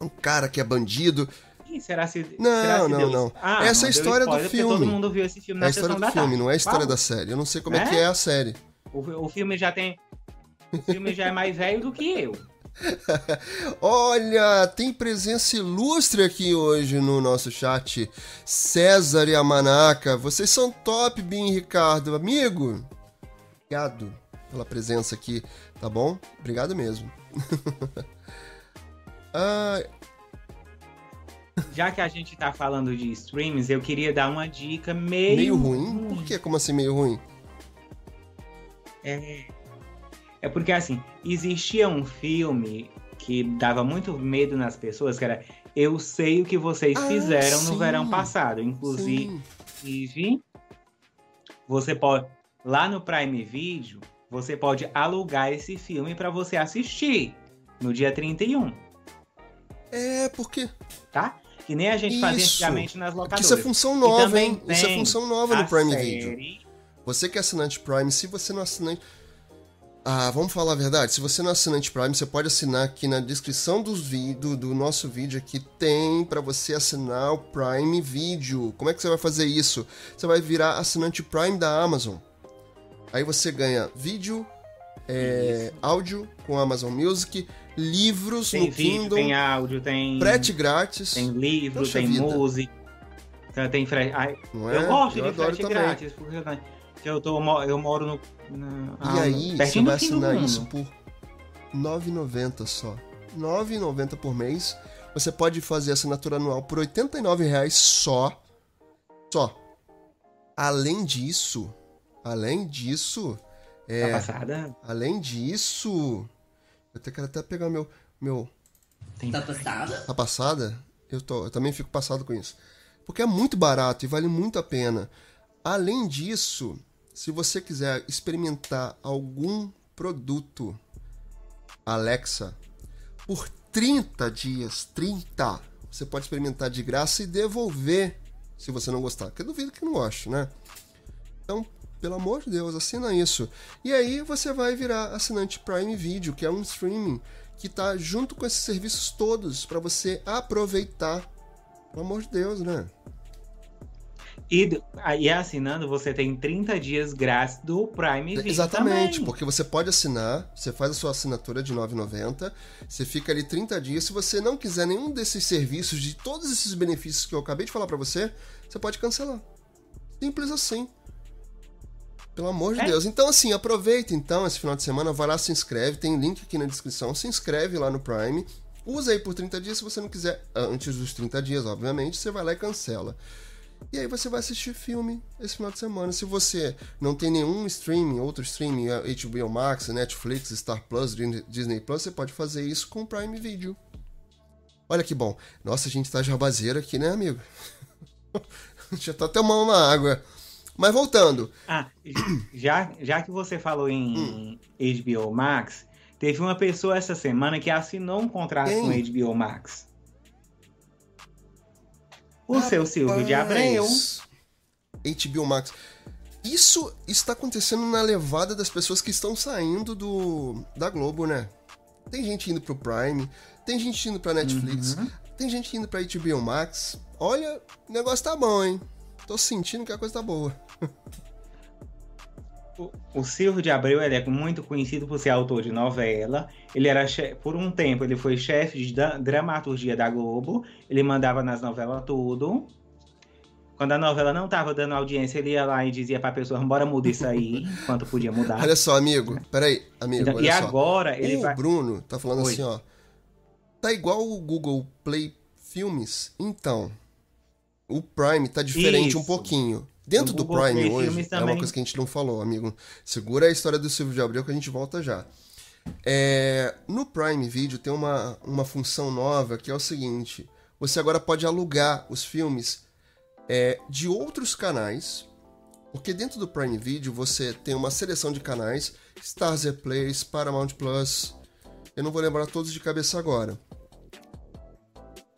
Speaker 1: Um cara que é bandido.
Speaker 2: Quem será se.
Speaker 1: Não,
Speaker 2: será
Speaker 1: se não, não.
Speaker 2: Ah,
Speaker 1: essa é a história do filme.
Speaker 2: Todo mundo viu esse filme na
Speaker 1: É a história do filme, não é a história Qual? da série. Eu não sei como é? é que é a série.
Speaker 2: O, o filme já tem. O filme já é mais velho do que eu.
Speaker 1: Olha, tem presença ilustre aqui hoje no nosso chat. César e a Manaca. Vocês são top, Bim e Ricardo. Amigo, obrigado pela presença aqui, tá bom? Obrigado mesmo. ah...
Speaker 2: Já que a gente tá falando de streams, eu queria dar uma dica meio.
Speaker 1: Meio ruim? ruim. Por que? Como assim meio ruim?
Speaker 2: É. É porque assim, existia um filme que dava muito medo nas pessoas, que era Eu sei o que vocês ah, fizeram sim. no verão passado. Inclusive, sim. você pode. Lá no Prime Video, você pode alugar esse filme para você assistir no dia 31.
Speaker 1: É, porque.
Speaker 2: Tá? Que nem a gente isso. fazia antigamente nas locadoras.
Speaker 1: Isso é função nova, hein? Isso é função nova no Prime série... Video. Você que é assinante Prime, se você não é assinante. Ah, vamos falar a verdade. Se você não é assinante Prime, você pode assinar aqui na descrição do, vídeo, do nosso vídeo aqui. Tem para você assinar o Prime Video. Como é que você vai fazer isso? Você vai virar assinante Prime da Amazon. Aí você ganha vídeo, é, áudio com Amazon Music, livros
Speaker 2: Tem
Speaker 1: no
Speaker 2: vídeo,
Speaker 1: Kindle,
Speaker 2: tem áudio, tem.
Speaker 1: frete grátis.
Speaker 2: Tem livro,
Speaker 1: Poxa
Speaker 2: tem
Speaker 1: vida.
Speaker 2: música. Tem frete. Ai,
Speaker 1: é?
Speaker 2: Eu gosto
Speaker 1: Eu
Speaker 2: de frete
Speaker 1: também.
Speaker 2: grátis, porque eu, tô, eu moro no. na-
Speaker 1: E
Speaker 2: ah,
Speaker 1: aí, você vai assinar isso por R$ 9,90 só. R$ 9,90 por mês. Você pode fazer assinatura anual por 89 reais só. Só. Além disso, além disso,
Speaker 2: Tá
Speaker 1: é,
Speaker 2: passada?
Speaker 1: além disso, eu até quero até pegar meu meu
Speaker 2: Tem
Speaker 3: Tá passada?
Speaker 1: a passada, eu, tô, eu também fico passado com isso. Porque é muito barato e vale muito a pena. Além disso, se você quiser experimentar algum produto Alexa por 30 dias, 30, você pode experimentar de graça e devolver se você não gostar. Que eu duvido que não goste, né? Então, pelo amor de Deus, assina isso. E aí você vai virar assinante Prime Video, que é um streaming que tá junto com esses serviços todos para você aproveitar. Pelo amor de Deus, né?
Speaker 2: E, e assinando, você tem 30 dias grátis do Prime Video.
Speaker 1: Exatamente,
Speaker 2: também.
Speaker 1: porque você pode assinar, você faz a sua assinatura de R$ 9,90, você fica ali 30 dias. Se você não quiser nenhum desses serviços, de todos esses benefícios que eu acabei de falar para você, você pode cancelar. Simples assim. Pelo amor de
Speaker 2: É.
Speaker 1: Deus. Então, assim, aproveita então esse final de semana, vai lá, se inscreve, tem link aqui na descrição, se inscreve lá no Prime. Usa aí por 30 dias, se você não quiser, antes dos 30 dias, obviamente, você vai lá e cancela. E aí você vai assistir filme esse final de semana. Se você não tem nenhum streaming, outro streaming, HBO Max, Netflix, Star Plus, Disney Plus, você pode fazer isso com o Prime Video. Olha que bom. Nossa, a gente tá jabazeiro aqui, né, amigo? Já tá até uma água. Mas voltando.
Speaker 2: Ah, já, já que você falou
Speaker 1: Hum.
Speaker 2: em HBO Max, teve uma pessoa essa semana que assinou um contrato
Speaker 1: Quem?
Speaker 2: com HBO Max. O seu Silvio de Abreu.
Speaker 1: Rapaz, HBO Max. Isso está acontecendo na levada das pessoas que estão saindo do da Globo, né? Tem gente indo pro Prime, tem gente indo pra Netflix,
Speaker 2: Uhum.
Speaker 1: tem gente indo pra HBO Max. Olha, o negócio tá bom, hein? Tô sentindo que a coisa tá boa.
Speaker 2: O, Silvio de Abreu ele é muito conhecido por ser autor de novela. Ele era por um tempo ele foi chefe de dramaturgia da Globo. Ele mandava nas novelas tudo. Quando a novela não tava dando audiência, ele ia lá e dizia pra pessoa: bora mudar isso aí, enquanto podia mudar.
Speaker 1: Olha só, amigo. Peraí, amigo,
Speaker 2: Então, e
Speaker 1: só.
Speaker 2: agora ele
Speaker 1: o
Speaker 2: vai.
Speaker 1: Bruno tá falando
Speaker 2: Oi.
Speaker 1: assim, ó. Tá igual o Google Play Filmes? Então, o Prime tá diferente um
Speaker 2: Isso.
Speaker 1: pouquinho. Dentro do Prime hoje, é uma coisa que a gente não falou, amigo. Segura a história do Silvio de Abreu que a gente volta já. É, no Prime Video tem uma, uma função nova que é o seguinte: você agora pode alugar os filmes é, de outros canais. Porque dentro do Prime Video você tem uma seleção de canais: Stars Plays, Paramount Plus. Eu não vou lembrar todos de cabeça agora.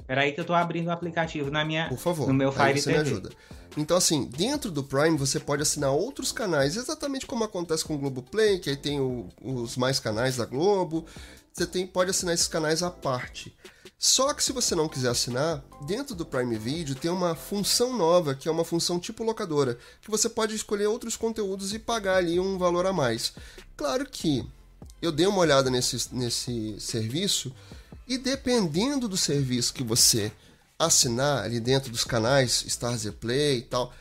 Speaker 2: Peraí que eu tô abrindo o aplicativo na minha.
Speaker 1: Por favor,
Speaker 2: No meu Fire
Speaker 1: você me
Speaker 2: TV.
Speaker 1: ajuda. Então, assim, dentro do Prime você pode assinar outros canais, exatamente como acontece com o Globoplay, que aí tem o- os mais canais da Globo. Você tem, pode assinar esses canais à parte. Só que se você não quiser assinar, dentro do Prime Video tem uma função nova, que é uma função tipo locadora, que você pode escolher outros conteúdos e pagar ali um valor a mais. Claro que eu dei uma olhada nesse, nesse serviço e dependendo do serviço que você assinar ali dentro dos canais Stars Play e tal,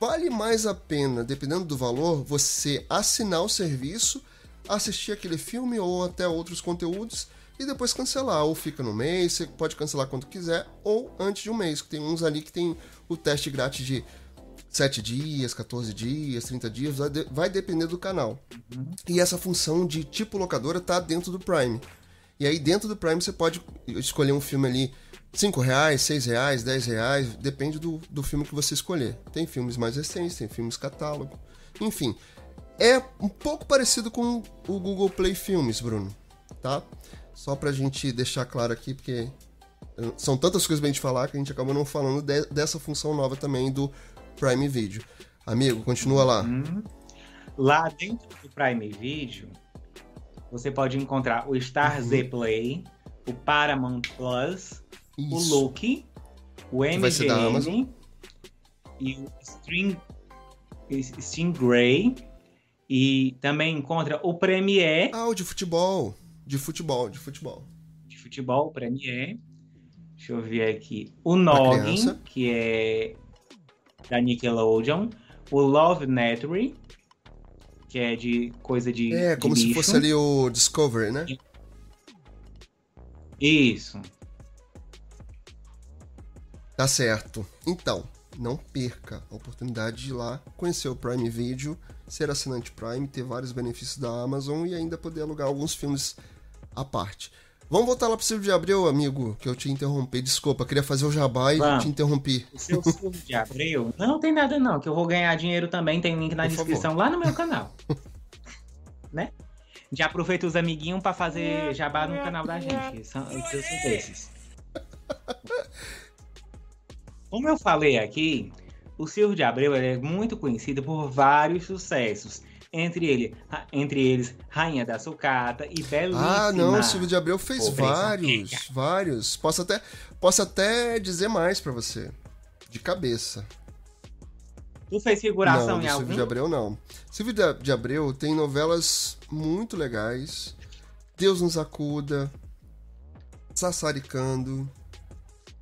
Speaker 1: vale mais a pena, dependendo do valor, você assinar o serviço, assistir aquele filme ou até outros conteúdos e depois cancelar. Ou fica no mês, você pode cancelar quando quiser, ou antes de um mês, que tem uns ali que tem o teste grátis de 7 dias, 14 dias, 30 dias, vai, de- vai depender do canal. E essa função de tipo locadora tá dentro do Prime. E aí dentro do Prime você pode escolher um filme ali 5 reais, 6 reais, 10 reais, depende do, do filme que você escolher. Tem filmes mais recentes, tem filmes catálogo, enfim. É um pouco parecido com o Google Play Filmes, Bruno, tá? Só pra gente deixar claro aqui, porque eh, são tantas coisas pra gente falar que a gente acabou não falando de- dessa função nova também do Prime Video. Amigo, continua lá.
Speaker 2: Uhum. Lá dentro do Prime Video, você pode encontrar o Star Z Play, o Paramount Plus, o
Speaker 1: Isso.
Speaker 2: Look, o
Speaker 1: da Amazon.
Speaker 2: MGM e o String, Stingray. E também encontra o Premiere.
Speaker 1: Ah, o de futebol. De futebol, de futebol.
Speaker 2: De futebol, Premier. Deixa eu ver aqui. O Noggin, que é da Nickelodeon. O Love Netry, que é de coisa de.
Speaker 1: É,
Speaker 2: de
Speaker 1: como
Speaker 2: bicho.
Speaker 1: se fosse ali o Discovery, né?
Speaker 2: Isso.
Speaker 1: Tá certo. Então, não perca a oportunidade de ir lá conhecer o Prime Video, ser assinante Prime, ter vários benefícios da Amazon e ainda poder alugar alguns filmes à parte. Vamos voltar lá pro Silvio de Abreu, amigo, que eu te interrompi. Desculpa, queria fazer o jabá e
Speaker 2: Vamos.
Speaker 1: te interrompi.
Speaker 2: O seu Silvio de Abreu? Não tem nada não, que eu vou ganhar dinheiro também, tem link na
Speaker 1: Por
Speaker 2: descrição lá no meu canal. né? Já aproveita os amiguinhos pra fazer jabá no canal da gente. São, eu sou desses. Como eu falei aqui, o Silvio de Abreu ele é muito conhecido por vários sucessos. Entre, ele, entre eles, Rainha da Sucata e Belíssima.
Speaker 1: Ah, não, o Silvio de Abreu fez
Speaker 2: Pobreza
Speaker 1: vários, vários. Posso até, posso até dizer mais pra você. De cabeça.
Speaker 2: Tu fez figuração
Speaker 1: não,
Speaker 2: em
Speaker 1: Silvio
Speaker 2: algum?
Speaker 1: de Abreu não. Silvio de- de Abreu tem novelas muito legais. Deus nos acuda. Sassaricando.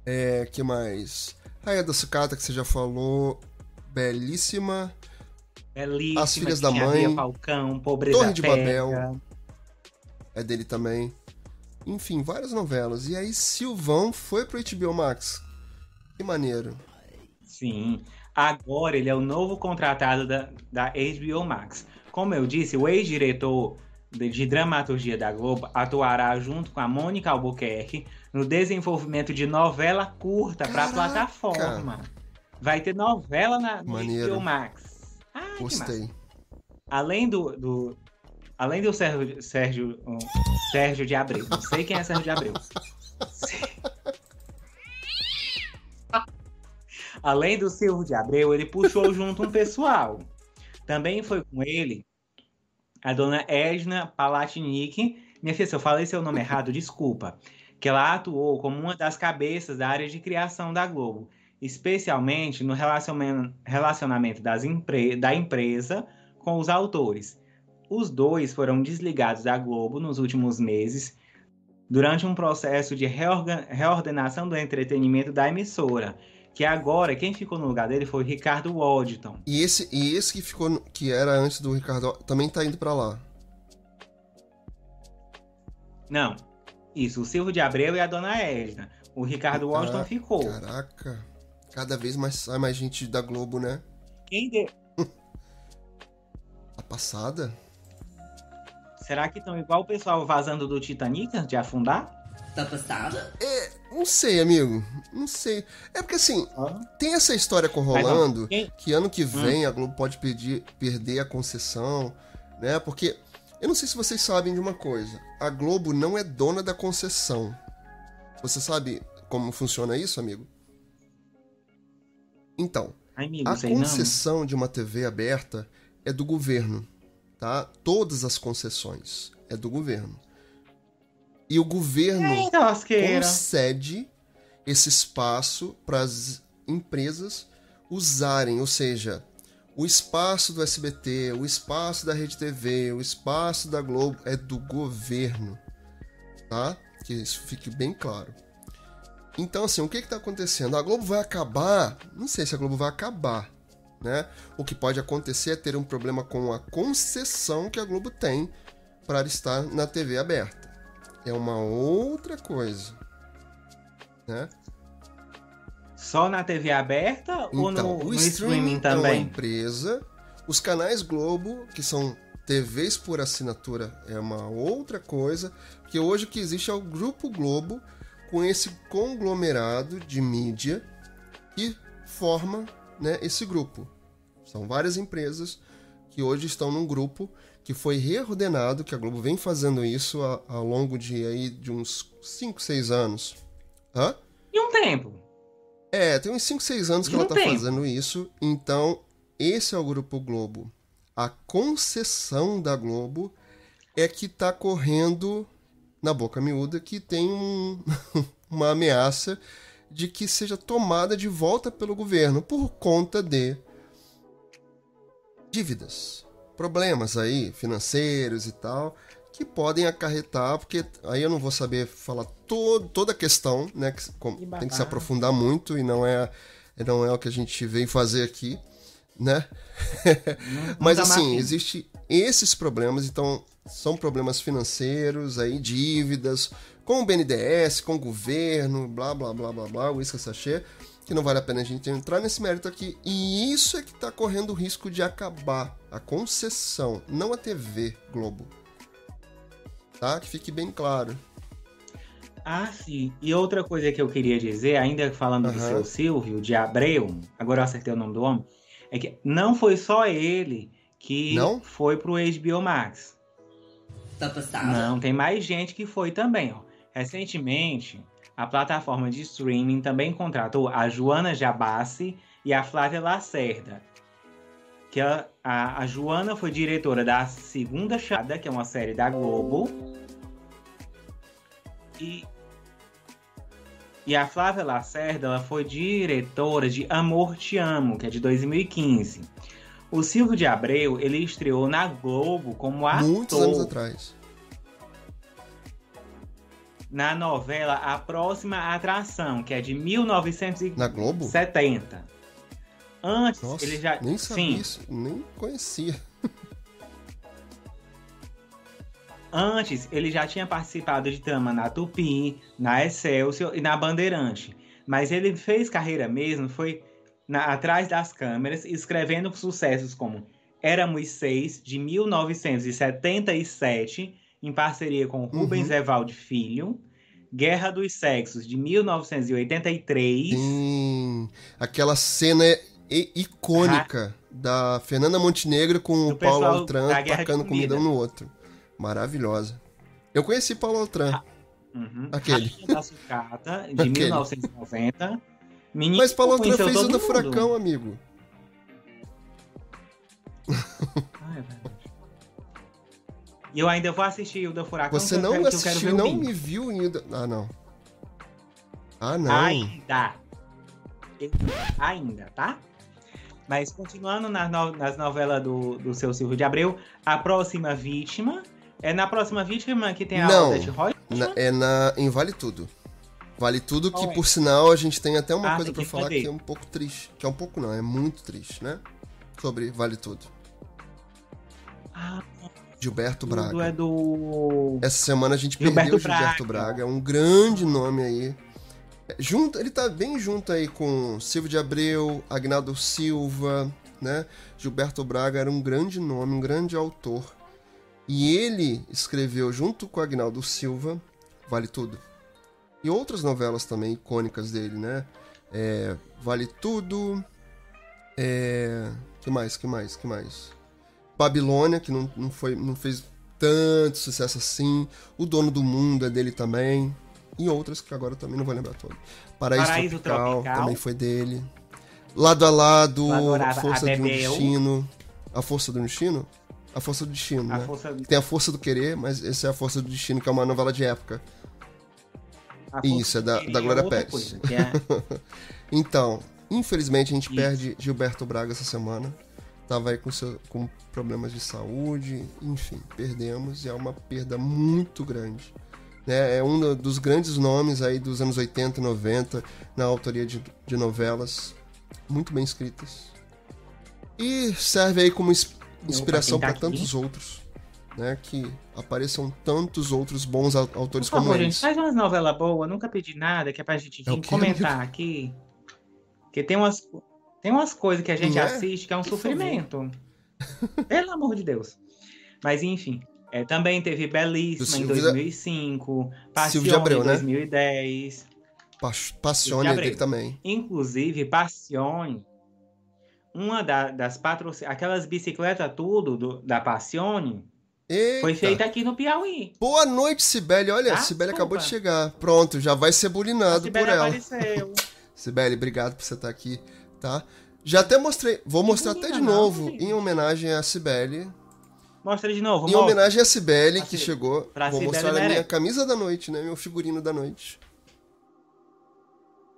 Speaker 1: É, que mais? Raia da Sucata, que você já falou. Belíssima.
Speaker 2: Belíssima,
Speaker 1: As Filhas da Mãe,
Speaker 2: Falcão, Pobreza
Speaker 1: Torre de
Speaker 2: Pega.
Speaker 1: Babel. É dele também. Enfim, várias novelas. E aí Silvão foi pro HBO Max. Que maneiro.
Speaker 2: Sim. Agora ele é o novo contratado da, da HBO Max. Como eu disse, o ex-diretor de, de dramaturgia da Globo atuará junto com a Mônica Albuquerque no desenvolvimento de novela curta para a plataforma. Vai ter novela na,
Speaker 1: Maneiro.
Speaker 2: HBO Max.
Speaker 1: Gostei.
Speaker 2: Além do, do- além do Sérgio, Sérgio, um, Sérgio de Abreu. Não sei quem é Sérgio de Abreu. Além do Silvio de Abreu, ele puxou junto um pessoal. Também foi com ele a dona Edna Palatinic. Minha filha, se eu falei seu nome errado, desculpa. Que ela atuou como uma das cabeças da área de criação da Globo, especialmente no relaciona- relacionamento das empre- da empresa com os autores. Os dois foram desligados da Globo nos últimos meses, durante um processo de reordenação do entretenimento da emissora. Que agora, quem ficou no lugar dele foi o Ricardo Waddington.
Speaker 1: E esse, e esse que ficou, que era antes do Ricardo, também tá indo pra lá.
Speaker 2: Não, isso, o Silvio de Abreu e a dona Edna. O Ricardo
Speaker 1: Ah,
Speaker 2: Washington ficou.
Speaker 1: Caraca. Cada vez mais sai mais gente da Globo, né?
Speaker 2: Quem de-
Speaker 1: A passada?
Speaker 2: Será que estão igual o pessoal vazando do Titanic de afundar?
Speaker 3: Tá passada?
Speaker 1: É, não sei, amigo. Não sei. É porque assim, tem essa história corrolando
Speaker 2: Quem-
Speaker 1: que ano que vem a Globo pode pedir, perder a concessão, né? Porque eu não sei se vocês sabem de uma coisa. A Globo não é dona da concessão. Você sabe como funciona isso, amigo? Então,
Speaker 2: amigo,
Speaker 1: a
Speaker 2: sei não.
Speaker 1: concessão de uma TV aberta é do governo, tá? Todas as concessões é do governo. E o governo
Speaker 2: Eita, lasqueira.
Speaker 1: concede esse espaço para as empresas usarem, ou seja, o espaço do SBT, o espaço da Rede TV, o espaço da Globo é do governo, tá? Que isso fique bem claro. Então, assim, o que está acontecendo? A Globo vai acabar? Não sei se a Globo vai acabar, né? O que pode acontecer é ter um problema com a concessão que a Globo tem para estar na TV aberta. É uma outra coisa, né?
Speaker 2: Só na TV aberta ou
Speaker 1: Então,
Speaker 2: no,
Speaker 1: o
Speaker 2: no
Speaker 1: streaming
Speaker 2: streaming
Speaker 1: é uma
Speaker 2: também?
Speaker 1: empresa, os canais Globo, que são TVs por assinatura, é uma outra coisa, porque hoje o que existe é o Grupo Globo com esse conglomerado de mídia que forma né, esse grupo. São várias empresas que hoje estão num grupo que foi reordenado, que a Globo vem fazendo isso ao longo de, aí, de uns 5, 6 anos. Hã?
Speaker 2: E um tempo.
Speaker 1: É, tem uns 5, 6 anos que ela tá
Speaker 2: tem.
Speaker 1: fazendo isso. Então, esse é o Grupo Globo. A concessão da Globo é que tá correndo na boca miúda que tem um- uma ameaça de que seja tomada de volta pelo governo por conta de dívidas, problemas aí financeiros e tal, que podem acarretar, porque aí eu não vou saber falar todo, toda a questão, né? Que, tem que se aprofundar muito e não é, não é o que a gente vem fazer aqui, né?
Speaker 2: Não-
Speaker 1: Mas
Speaker 2: não
Speaker 1: assim,
Speaker 2: mais-
Speaker 1: existe esses problemas, então são problemas financeiros, aí dívidas, com o BNDES, com o governo, blá blá blá blá blá, o isca sachê, que não vale a pena a gente entrar nesse mérito aqui. E isso é que tá correndo o risco de acabar a concessão, não a TV Globo. Tá? Que fique bem claro.
Speaker 2: Ah, sim. E outra coisa que eu queria dizer, ainda falando do
Speaker 1: Aham.
Speaker 2: seu Silvio, de Abreu, agora eu acertei o nome do homem, é que não foi só ele que
Speaker 1: Não?
Speaker 2: foi pro HBO Max.
Speaker 3: Tá passada?
Speaker 2: Não, tem mais gente que foi também. Recentemente, a plataforma de streaming também contratou a Joana Jabassi e a Flávia Lacerda. Que a, a, a Joana foi diretora da Segunda Chamada, que é uma série da Globo. E, e a Flávia Lacerda ela foi diretora de Amor Te Amo, que é de 2015. O Silvio de Abreu, ele estreou na Globo como ator
Speaker 1: Muitos anos atrás.
Speaker 2: na novela A Próxima Atração, que é de 1970.
Speaker 1: Na Globo?
Speaker 2: Antes,
Speaker 1: Nossa,
Speaker 2: ele já.
Speaker 1: nem sabia
Speaker 2: Sim,
Speaker 1: isso, nem conhecia.
Speaker 2: antes ele já tinha participado de trama na Tupi, na Excelsior e na Bandeirante. Mas ele fez carreira mesmo, foi na- atrás das câmeras, escrevendo sucessos como Éramos Seis, de 1977, em parceria com Rubens
Speaker 1: Uhum.
Speaker 2: Evaldo Filho. Guerra dos Sexos, de 1983.
Speaker 1: Sim, aquela cena i- icônica da Fernanda Montenegro com
Speaker 2: Do
Speaker 1: o Paulo Altran tacando comida
Speaker 2: Comida.
Speaker 1: um no outro. Maravilhosa. Eu conheci Paulo Altran.
Speaker 2: Uhum.
Speaker 1: Aquele.
Speaker 2: Da Sucata, de
Speaker 1: Aquele.
Speaker 2: 1990. Menino
Speaker 1: Mas Altran
Speaker 2: conheceu
Speaker 1: fez o do. Furacão, amigo.
Speaker 2: Ah, é verdade. E eu ainda vou assistir o do Furacão.
Speaker 1: Você não
Speaker 2: quero-
Speaker 1: assistiu, não me viu ainda. Ah, não. Ah, não.
Speaker 2: Ainda. Ainda, tá? Mas continuando nas, no- nas novelas do, do seu Silvio de Abreu, a próxima vítima. É na próxima vítima que tem a
Speaker 1: Não.
Speaker 2: Roitman?
Speaker 1: Na- é na, em Vale Tudo. Vale Tudo que, por sinal, a gente tem até uma
Speaker 2: Ah,
Speaker 1: coisa
Speaker 2: que
Speaker 1: falar que é um pouco triste. Que é um pouco não, é muito triste, né? Sobre Vale Tudo.
Speaker 2: Ah,
Speaker 1: Gilberto
Speaker 2: tudo
Speaker 1: Braga.
Speaker 2: é do.
Speaker 1: Essa semana a gente
Speaker 2: Gilberto
Speaker 1: perdeu o Gilberto
Speaker 2: Braga.
Speaker 1: Braga. É um grande nome aí. É, Junto, ele tá bem junto aí com Silvio de Abreu, Agnaldo Silva, né? Gilberto Braga era um grande nome, um grande autor. E ele escreveu junto com Agnaldo Silva, Vale Tudo. E outras novelas também icônicas dele, né? É, vale Tudo. É, que mais? Que mais? Que mais? Babilônia, que não, não, foi, não fez tanto sucesso assim. O Dono do Mundo é dele também. E outras que agora também não vou lembrar todas. Paraíso,
Speaker 2: Paraíso
Speaker 1: Tropical,
Speaker 2: Tropical.
Speaker 1: também foi dele. Lado a Lado, Força do. Destino. A Força do Destino? A Força do Destino,
Speaker 2: A
Speaker 1: né?
Speaker 2: força,
Speaker 1: Tem a Força do Querer, mas essa é a Força do Destino, que é uma novela de época. Isso, é da- da Glória
Speaker 2: outra
Speaker 1: Pérez.
Speaker 2: coisa, é-
Speaker 1: Então, infelizmente a gente
Speaker 2: Isso.
Speaker 1: perde Gilberto Braga essa semana. Tava aí com, seu, com problemas de saúde, enfim, perdemos e é uma perda muito grande. Né? É um do- dos grandes nomes aí dos anos 80 e 90 na autoria de, de novelas muito bem escritas. E serve aí como ins- inspiração para
Speaker 2: tá aqui.
Speaker 1: tantos outros. Né? Que apareçam tantos outros bons au-
Speaker 2: Por
Speaker 1: autores como
Speaker 2: favor, gente,
Speaker 1: eles.
Speaker 2: faz umas novelas boas, nunca pedi nada, que é pra gente
Speaker 1: É
Speaker 2: comentar aqui. Porque tem umas, tem umas coisas que a gente
Speaker 1: é?
Speaker 2: assiste que é um
Speaker 1: Por
Speaker 2: sofrimento. Pelo amor de Deus. Mas enfim, é, também teve Belíssima em
Speaker 1: Silvio da-
Speaker 2: 2005, Passione
Speaker 1: Abreu,
Speaker 2: em
Speaker 1: né?
Speaker 2: 2010.
Speaker 1: Pa- Passione é dele também.
Speaker 2: Inclusive, Passione, uma da- das patrocinadas, aquelas bicicletas tudo do- da Passione,
Speaker 1: Eita.
Speaker 2: foi feita aqui no Piauí.
Speaker 1: Boa noite, Sibeli. Olha,
Speaker 2: Ah,
Speaker 1: Sibeli acabou de chegar. Pronto, já vai ser bulinado por ela.
Speaker 2: apareceu.
Speaker 1: Sibeli, obrigado por você estar aqui, tá? Já até mostrei, vou mostrar até de
Speaker 2: não,
Speaker 1: novo, em homenagem a Sibeli.
Speaker 2: Mostra de novo,
Speaker 1: Em
Speaker 2: mostra.
Speaker 1: homenagem a Sibeli, que chegou.
Speaker 2: pra
Speaker 1: Vou mostrar a minha camisa da noite, né? Meu figurino da noite.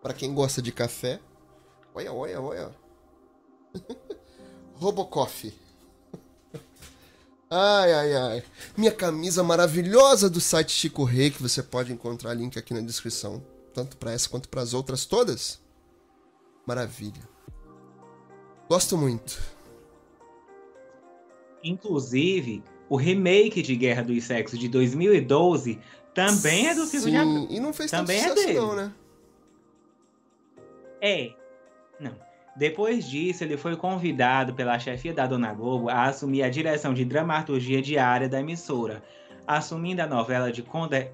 Speaker 1: Pra quem gosta de café. Olha, olha, olha. Robocoff. Ai, ai, ai. Minha camisa maravilhosa do site Chico Rei, que você pode encontrar link aqui na descrição, tanto para essa quanto para as outras todas. Maravilha. Gosto muito.
Speaker 2: Inclusive, o remake de Guerra dos Sexos de 2012 também é do Silvio
Speaker 1: Sim,
Speaker 2: Jacan.
Speaker 1: e não fez
Speaker 2: Também é
Speaker 1: tanto sucesso
Speaker 2: dele.
Speaker 1: não, né?
Speaker 2: É. Depois disso, ele foi convidado pela chefia da Dona Globo a assumir a direção de dramaturgia diária da emissora, assumindo a novela de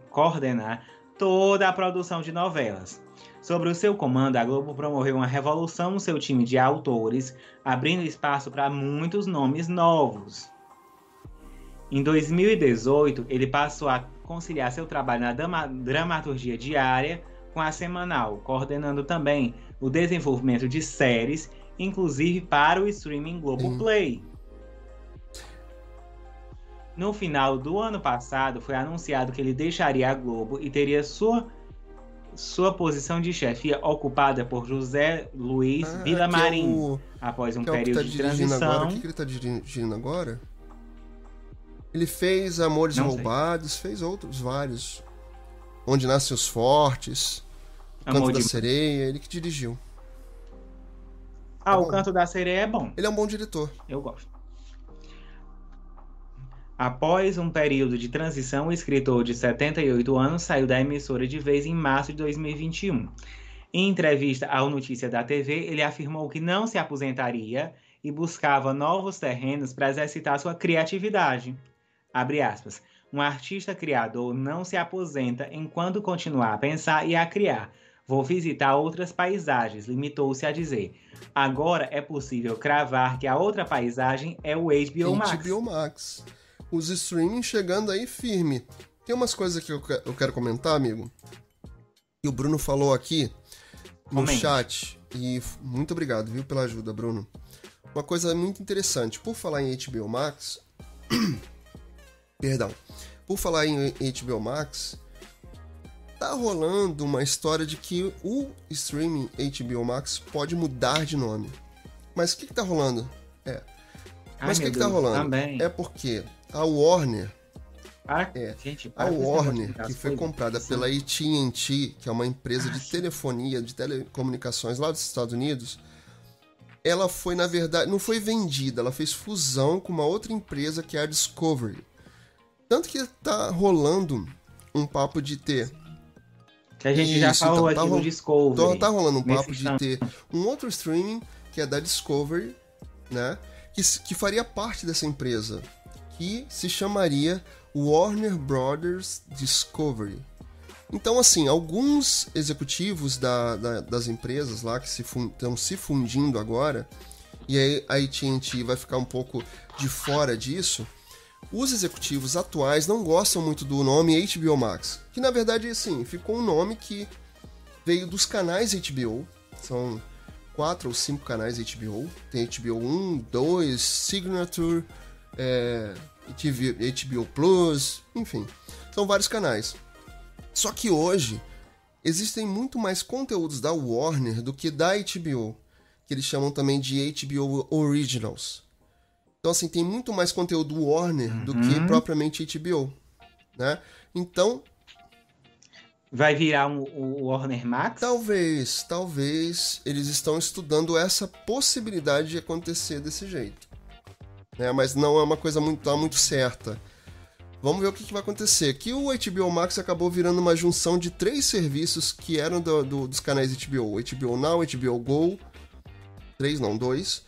Speaker 2: coordenar toda a produção de novelas. Sobre o seu comando, a Globo promoveu uma revolução no seu time de autores, abrindo espaço para muitos nomes novos. Em 2018, ele passou a conciliar seu trabalho na dramaturgia diária com a semanal, coordenando também o desenvolvimento de séries, inclusive para o streaming Globoplay. No final do ano passado, foi anunciado que ele deixaria a Globo e teria sua, sua posição de chefia ocupada por José Luiz
Speaker 1: Ah,
Speaker 2: Villamarim,
Speaker 1: que é o,
Speaker 2: após um
Speaker 1: que é
Speaker 2: período
Speaker 1: tá
Speaker 2: de transição.
Speaker 1: agora. O que, ele tá dirigindo agora? Ele fez Amores
Speaker 2: Não sei.
Speaker 1: Roubados, fez outros vários. Onde Nascem os Fortes,
Speaker 2: Amor
Speaker 1: Canto da
Speaker 2: de-
Speaker 1: Sereia, ele que dirigiu.
Speaker 2: Ah, o
Speaker 1: bom.
Speaker 2: Canto da Sereia é bom.
Speaker 1: Ele é um bom diretor.
Speaker 2: Eu gosto. Após um período de transição, o escritor de 78 anos saiu da emissora de vez em março de 2021. Em entrevista ao Notícia da TV, ele afirmou que não se aposentaria e buscava novos terrenos para exercitar sua criatividade. Abre aspas. Um artista criador não se aposenta enquanto continuar a pensar e a criar. Vou visitar outras paisagens, limitou-se a dizer. Agora é possível cravar que a outra paisagem é o HBO Max.
Speaker 1: HBO Max. Os streaming chegando aí firme. Tem umas coisas que eu, que- eu quero comentar, amigo. E o Bruno falou aqui no
Speaker 2: Comente.
Speaker 1: chat. E muito obrigado, viu, pela ajuda, Bruno. Uma coisa muito interessante. Por falar em HBO Max. Perdão. Por falar em HBO Max. Tá rolando uma história de que o streaming HBO Max pode mudar de nome. Mas o que, que tá rolando? É,
Speaker 2: Ai,
Speaker 1: mas o que, que tá rolando?
Speaker 2: Também.
Speaker 1: É porque a Warner,
Speaker 2: Para-
Speaker 1: é,
Speaker 2: Gente,
Speaker 1: a Warner, que foi comprada pela AT&T, que é uma empresa de
Speaker 2: Ah, sim.
Speaker 1: telefonia, de telecomunicações lá dos Estados Unidos, ela foi, na verdade, não foi vendida, ela fez fusão com uma outra empresa que é a Discovery. Tanto que tá rolando um papo de ter
Speaker 2: Que a gente já
Speaker 1: Isso,
Speaker 2: falou
Speaker 1: então, tá
Speaker 2: aqui
Speaker 1: ro-
Speaker 2: do Discovery.
Speaker 1: Então tá rolando um papo de ter um outro streaming que é da Discovery, né? Que, que faria parte dessa empresa, que se chamaria Warner Brothers Discovery. Então, assim, alguns executivos da- da- das empresas lá que estão se fundindo agora, e aí a AT&T vai ficar um pouco de fora disso, os executivos atuais não gostam muito do nome HBO Max, que na verdade, assim, ficou um nome que veio dos canais HBO, são quatro ou cinco canais HBO, tem HBO 1, 2, Signature, é, HBO Plus, enfim, são vários canais. Só que hoje existem muito mais conteúdos da Warner do que da HBO, que eles chamam também de HBO Originals. Então, assim, tem muito mais conteúdo Warner do que
Speaker 2: Uhum.
Speaker 1: propriamente HBO, né? Então,
Speaker 2: Vai virar um, o Warner Max?
Speaker 1: talvez, talvez eles estão estudando essa possibilidade de acontecer desse jeito. Né? Mas não é uma coisa muito, tá muito certa. Vamos ver o que, que vai acontecer. Que o HBO Max acabou virando uma junção de três serviços que eram do- do- dos canais HBO. HBO Now, HBO Go. Três, não, dois.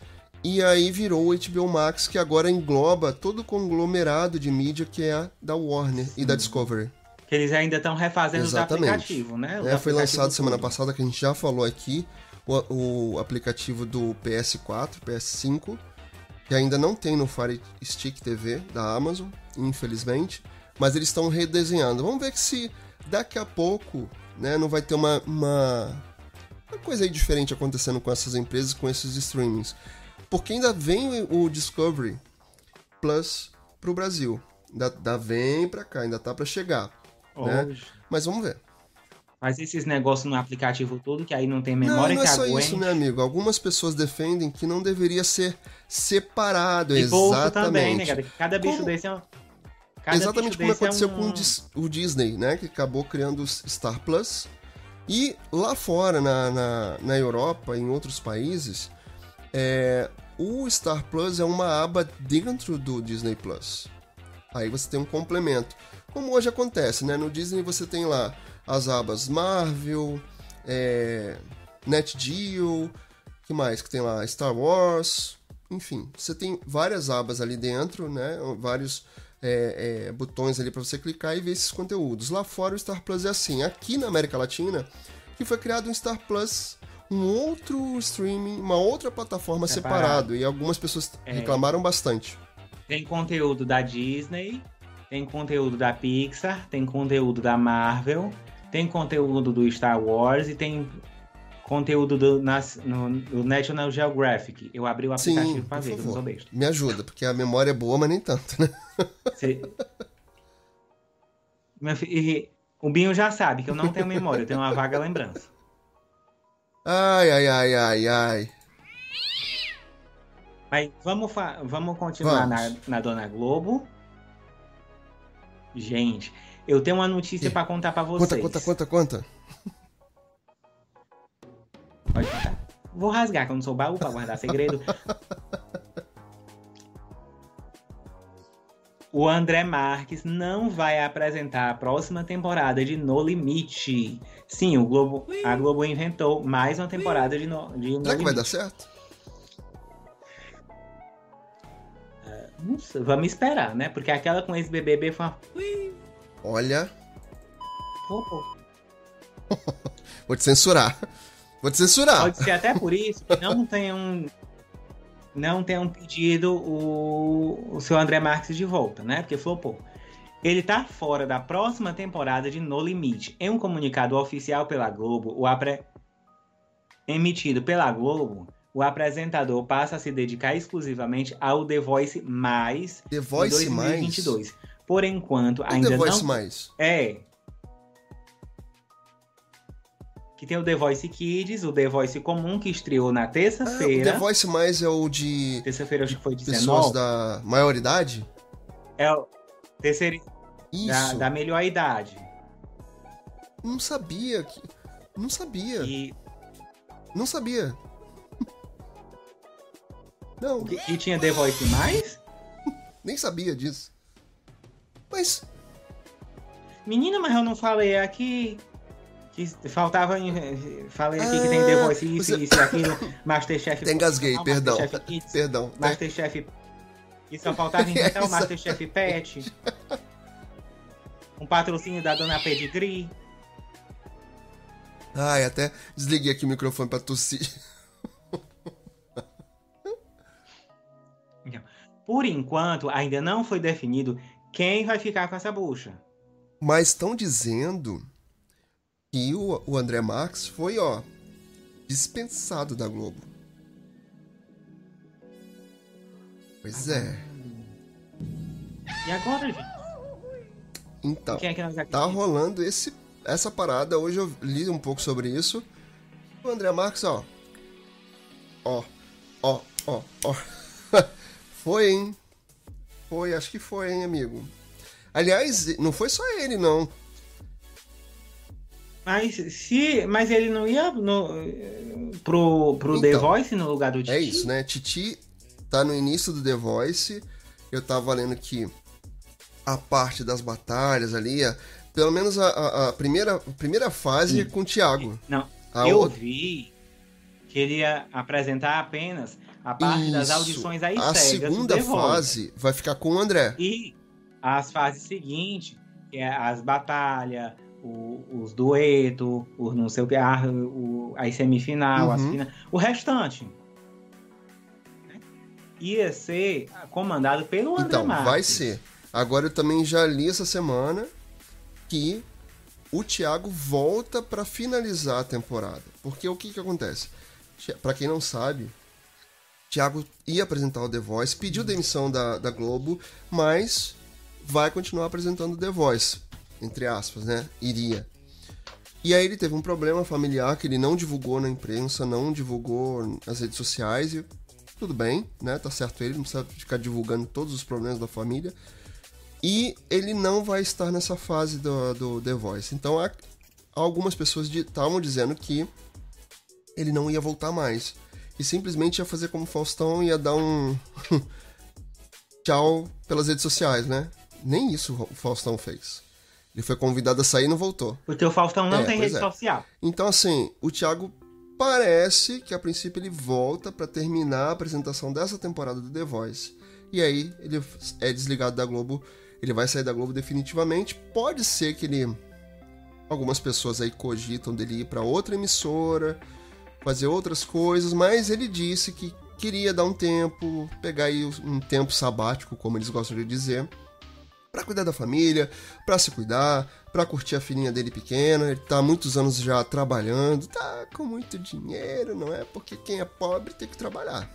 Speaker 1: E aí virou o HBO Max, que agora engloba todo o conglomerado de mídia que é a da Warner e da Discovery.
Speaker 2: Que eles ainda estão refazendo
Speaker 1: Exatamente.
Speaker 2: os aplicativos, né? Os
Speaker 1: É, foi lançado semana passada, que a gente já falou aqui, o, o aplicativo do PS4, PS5, que ainda não tem no Fire Stick TV da Amazon, infelizmente, mas eles estão redesenhando. Vamos ver que se daqui a pouco né, não vai ter uma, uma, uma coisa aí diferente acontecendo com essas empresas, com esses streamings. Porque ainda vem o Discovery Plus pro Brasil. Ainda, ainda vem pra cá, ainda tá pra chegar. né? Mas vamos ver.
Speaker 2: Faz esses negócios no aplicativo todo, que aí não tem
Speaker 1: Não,
Speaker 2: memória
Speaker 1: não é
Speaker 2: que
Speaker 1: só
Speaker 2: aguente.
Speaker 1: isso, né, amigo? Algumas pessoas defendem que não deveria ser separado,
Speaker 2: E
Speaker 1: exatamente.
Speaker 2: também, né, cara? Cada bicho
Speaker 1: Como-
Speaker 2: desse é um... Cada
Speaker 1: Exatamente como
Speaker 2: desse é
Speaker 1: aconteceu
Speaker 2: um-
Speaker 1: com o Disney, né? Que acabou criando o Star Plus. E lá fora, na, na, na Europa, em outros países, é, o Star Plus é uma aba dentro do Disney Plus. Aí você tem um complemento. Como hoje acontece, né? No Disney você tem lá as abas Marvel, é, NetGeo, que mais que tem lá? Star Wars, enfim, você tem várias abas ali dentro, né? Vários é, é, botões ali para você clicar e ver esses conteúdos. Lá fora o Star Plus é assim. Aqui na América Latina, que foi criado um Star Plus, um outro streaming, uma outra plataforma
Speaker 2: Separado.
Speaker 1: separado. E algumas pessoas
Speaker 2: É.
Speaker 1: reclamaram bastante.
Speaker 2: Tem conteúdo da Disney, tem conteúdo da Pixar, tem conteúdo da Marvel, tem conteúdo do Star Wars e tem conteúdo do, nas- no, do National Geographic. Eu abri o aplicativo
Speaker 1: Sim,
Speaker 2: pra ver, eu não sou besta.
Speaker 1: Me ajuda, porque a memória é boa, mas nem tanto, né?
Speaker 2: Você- Meu fi- e o Binho já sabe que eu não tenho memória, eu tenho uma vaga lembrança.
Speaker 1: Ai, ai, ai, ai, ai.
Speaker 2: Mas vamos, vamos continuar na,
Speaker 1: Vamos.
Speaker 2: na Dona Globo. Gente, eu tenho uma notícia pra contar pra vocês.
Speaker 1: Conta, conta, conta, conta.
Speaker 2: Pode contar. Vou rasgar, que eu não sou baú pra guardar segredo. O André Marques não vai apresentar a próxima temporada de No Limite. Sim, o Globo, a Globo inventou mais uma temporada de No, de no
Speaker 1: Será que vai
Speaker 2: Limite.
Speaker 1: dar certo?
Speaker 2: Não sei, vamos esperar, né? Porque aquela com esse BBB foi uma...
Speaker 1: Olha, vou te censurar. Vou te censurar.
Speaker 2: Pode ser até por isso que não tenham não tenham pedido o, o seu André Marques de volta, né? Porque flopou. Ele tá fora da próxima temporada de No Limite. Em um comunicado oficial pela Globo, o apre... emitido pela Globo, o apresentador passa a se dedicar exclusivamente ao The Voice mais
Speaker 1: The Voice mais.
Speaker 2: 2022. Por enquanto,
Speaker 1: O
Speaker 2: ainda
Speaker 1: The Voice
Speaker 2: não
Speaker 1: mais.
Speaker 2: é. Que tem o The Voice Kids, o The Voice comum, que estreou na
Speaker 1: Ah, o
Speaker 2: terça-feira.
Speaker 1: The Voice mais é o de
Speaker 2: terça-feira acho que foi
Speaker 1: pessoas
Speaker 2: 19.
Speaker 1: da maioridade?
Speaker 2: É o terceiro
Speaker 1: Isso.
Speaker 2: da, da melhor idade.
Speaker 1: Não sabia que. Não sabia.
Speaker 2: E,
Speaker 1: Não sabia. Não,
Speaker 2: e tinha The Voice mais?
Speaker 1: nem sabia disso. Mas
Speaker 2: Menina, mas eu não falei aqui. Que faltava. em- Falei aqui que tem
Speaker 1: Ah,
Speaker 2: The Voice isso,
Speaker 1: você-
Speaker 2: isso e aquilo. Masterchef.
Speaker 1: Até engasguei,
Speaker 2: profissional,
Speaker 1: perdão.
Speaker 2: Masterchef Kids,
Speaker 1: Perdão.
Speaker 2: Masterchef. E só faltava inventar o. Masterchef Pet. Um patrocínio da Dona Pedigree.
Speaker 1: Ai, até desliguei aqui o microfone pra tossir.
Speaker 2: Por enquanto, ainda não foi definido quem vai ficar com essa bucha.
Speaker 1: Mas estão dizendo que o, o André Marques foi, ó, dispensado da Globo. Pois é.
Speaker 2: E agora, gente?
Speaker 1: Então,
Speaker 2: é
Speaker 1: tá rolando esse, essa parada. Hoje eu li um pouco sobre isso. O André Marques, ó. Ó, ó, ó, ó. foi, hein? Foi, acho que foi, hein, amigo? Aliás, não foi só ele, não.
Speaker 2: Mas se, mas ele não ia no, pro, pro The
Speaker 1: Então,
Speaker 2: Voice no lugar do Titi?
Speaker 1: É isso, né? Titi tá no início do The Voice. Eu tava lendo que a parte das batalhas ali, a- pelo menos a, a- a primeira, a primeira fase é com o Thiago.
Speaker 2: Não,
Speaker 1: A
Speaker 2: eu
Speaker 1: outra-
Speaker 2: vi que ele ia apresentar apenas a parte das
Speaker 1: Isso.
Speaker 2: audições aí
Speaker 1: A segunda
Speaker 2: The
Speaker 1: fase vai ficar com o André.
Speaker 2: E as fases seguintes, que é as batalhas, o- os duetos, os não sei o que, a, o, as semifinal, as
Speaker 1: Uhum.
Speaker 2: final, o restante. né? Ia ser comandado pelo André
Speaker 1: Então,
Speaker 2: Marques.
Speaker 1: vai ser. Agora eu também já li essa semana que o Thiago volta pra finalizar a temporada. Porque o que que acontece? Pra quem não sabe, Thiago ia apresentar o The Voice, pediu demissão da, da Globo, mas vai continuar apresentando The Voice, entre aspas, né? Iria. E aí ele teve um problema familiar que ele não divulgou na imprensa, não divulgou nas redes sociais e tudo bem, né? Tá certo ele, não precisa ficar divulgando todos os problemas da família. E ele não vai estar nessa fase do, do The Voice. Então há, algumas pessoas estavam dizendo que ele não ia voltar mais. E simplesmente ia fazer como Faustão ia dar um tchau pelas redes sociais, né? Nem isso o Faustão fez. Ele foi convidado a sair e não voltou.
Speaker 2: Porque o Faustão não é, tem rede é. social.
Speaker 1: Então, assim, o Thiago parece que a princípio ele volta para terminar a apresentação dessa temporada do The Voice. E aí ele é desligado da Globo, ele vai sair da Globo definitivamente. Pode ser que ele algumas pessoas aí cogitam dele ir para outra emissora, fazer outras coisas, mas ele disse que queria dar um tempo, pegar aí um tempo sabático, como eles gostam de dizer, para cuidar da família, para se cuidar, para curtir a filhinha dele pequena. Ele tá há muitos anos já trabalhando, tá com muito dinheiro, não é? Porque quem é pobre tem que trabalhar.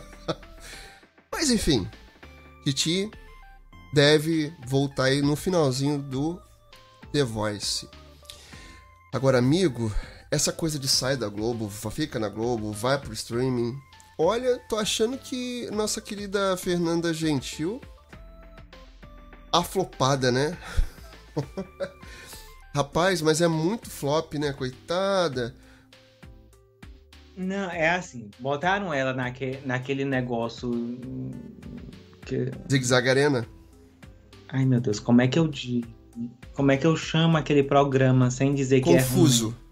Speaker 1: Mas enfim, Kiti deve voltar aí no finalzinho do The Voice. Agora, amigo, essa coisa de sair da Globo, fica na Globo, vai pro streaming. Olha, tô achando que nossa querida Fernanda Gentil aflopada, né? Rapaz, mas é muito flop, né? Coitada.
Speaker 2: Não, é assim, botaram ela naque, naquele negócio.
Speaker 1: Que... Zig-Zag Arena?
Speaker 2: Ai meu Deus, como é que eu digo? Como é que eu chamo aquele programa sem dizer
Speaker 1: Confuso.
Speaker 2: que é Confuso.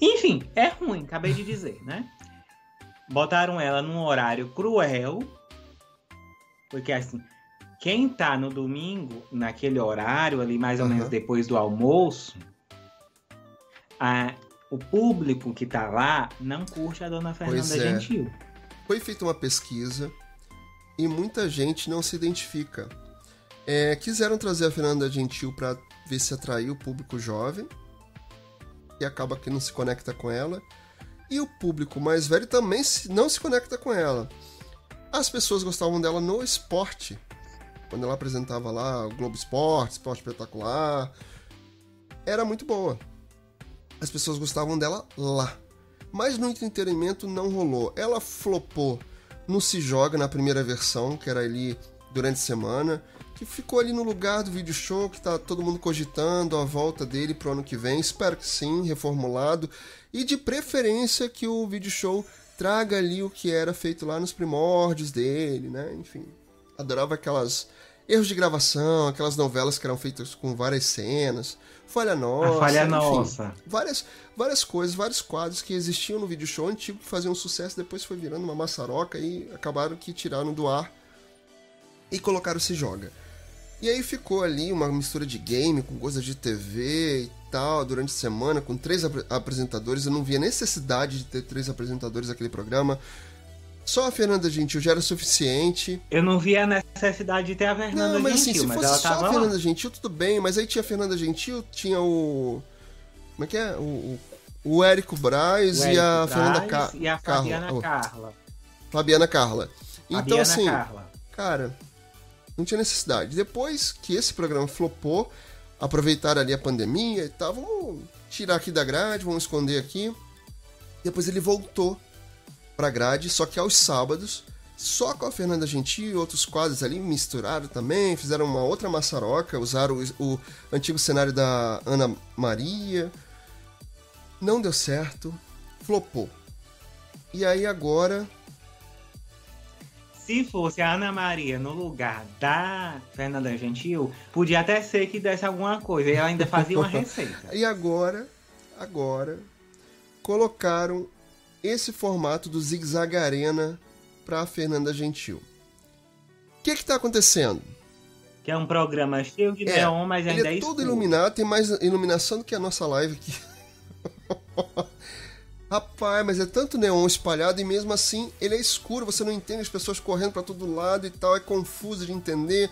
Speaker 2: Enfim, é ruim, acabei de dizer, né? Botaram ela num horário cruel. Porque assim, quem tá no domingo, naquele horário ali, mais ou uhum. menos depois do almoço, a, o público que tá lá não curte a dona Fernanda é. Gentil.
Speaker 1: Foi feita uma pesquisa e muita gente não se identifica. É, quiseram trazer a Fernanda Gentil para ver se atraiu o público jovem e acaba que não se conecta com ela. E o público mais velho também não se conecta com ela. As pessoas gostavam dela no esporte quando ela apresentava lá o Globo Esporte, Esporte Espetacular, era muito boa. As pessoas gostavam dela lá. Mas no entretenimento não rolou. Ela flopou no Se Joga, na primeira versão, que era ali durante a semana, que ficou ali no lugar do vídeo show, que tá todo mundo cogitando a volta dele pro ano que vem. Espero que sim, reformulado. E de preferência que o vídeo show traga ali o que era feito lá nos primórdios dele, né? Enfim, adorava aquelas erros de gravação, aquelas novelas que eram feitas com várias cenas, falha nossa,
Speaker 2: a falha enfim, nossa,
Speaker 1: várias várias coisas, vários quadros que existiam no vídeo show antigo que faziam sucesso, depois foi virando uma maçaroca e acabaram que tiraram do ar e colocaram se joga. E aí ficou ali uma mistura de game com coisas de TV e tal, durante a semana, com três ap apresentadores. Eu não via necessidade de ter três apresentadores naquele programa. Só a Fernanda Gentil já era suficiente.
Speaker 2: Eu não via a necessidade de ter a Fernanda não, mas, assim, Gentil, assim, se fosse só a
Speaker 1: Fernanda
Speaker 2: lá.
Speaker 1: Gentil, tudo bem, mas aí tinha a Fernanda Gentil, tinha o. Como é que é? O, o Érico Braz o e a Braz Fernanda Ca...
Speaker 2: E a Fabiana Carla. Carla.
Speaker 1: Fabiana Carla. Então,
Speaker 2: Fabiana
Speaker 1: assim,
Speaker 2: Carla.
Speaker 1: cara, não tinha necessidade. Depois que esse programa flopou, aproveitaram ali a pandemia e tal, vamos tirar aqui da grade, vamos esconder aqui. Depois ele voltou pra grade, só que aos sábados, só com a Fernanda Gentil e outros quadros ali misturaram também, fizeram uma outra maçaroca, usaram o, o antigo cenário da Ana Maria. Não deu certo, flopou. E aí agora
Speaker 2: se fosse a Ana Maria no lugar da Fernanda Gentil, podia até ser que desse alguma coisa. E ela ainda fazia uma receita.
Speaker 1: e agora, agora, colocaram esse formato do Zig Zag Arena para a Fernanda Gentil. O que está acontecendo?
Speaker 2: Que é um programa cheio de é, neon, mas ainda
Speaker 1: ele
Speaker 2: é,
Speaker 1: é todo iluminado, tem mais iluminação do que a nossa live aqui. Rapaz, mas é tanto neon espalhado e mesmo assim ele é escuro, você não entende as pessoas correndo para todo lado e tal, é confuso de entender.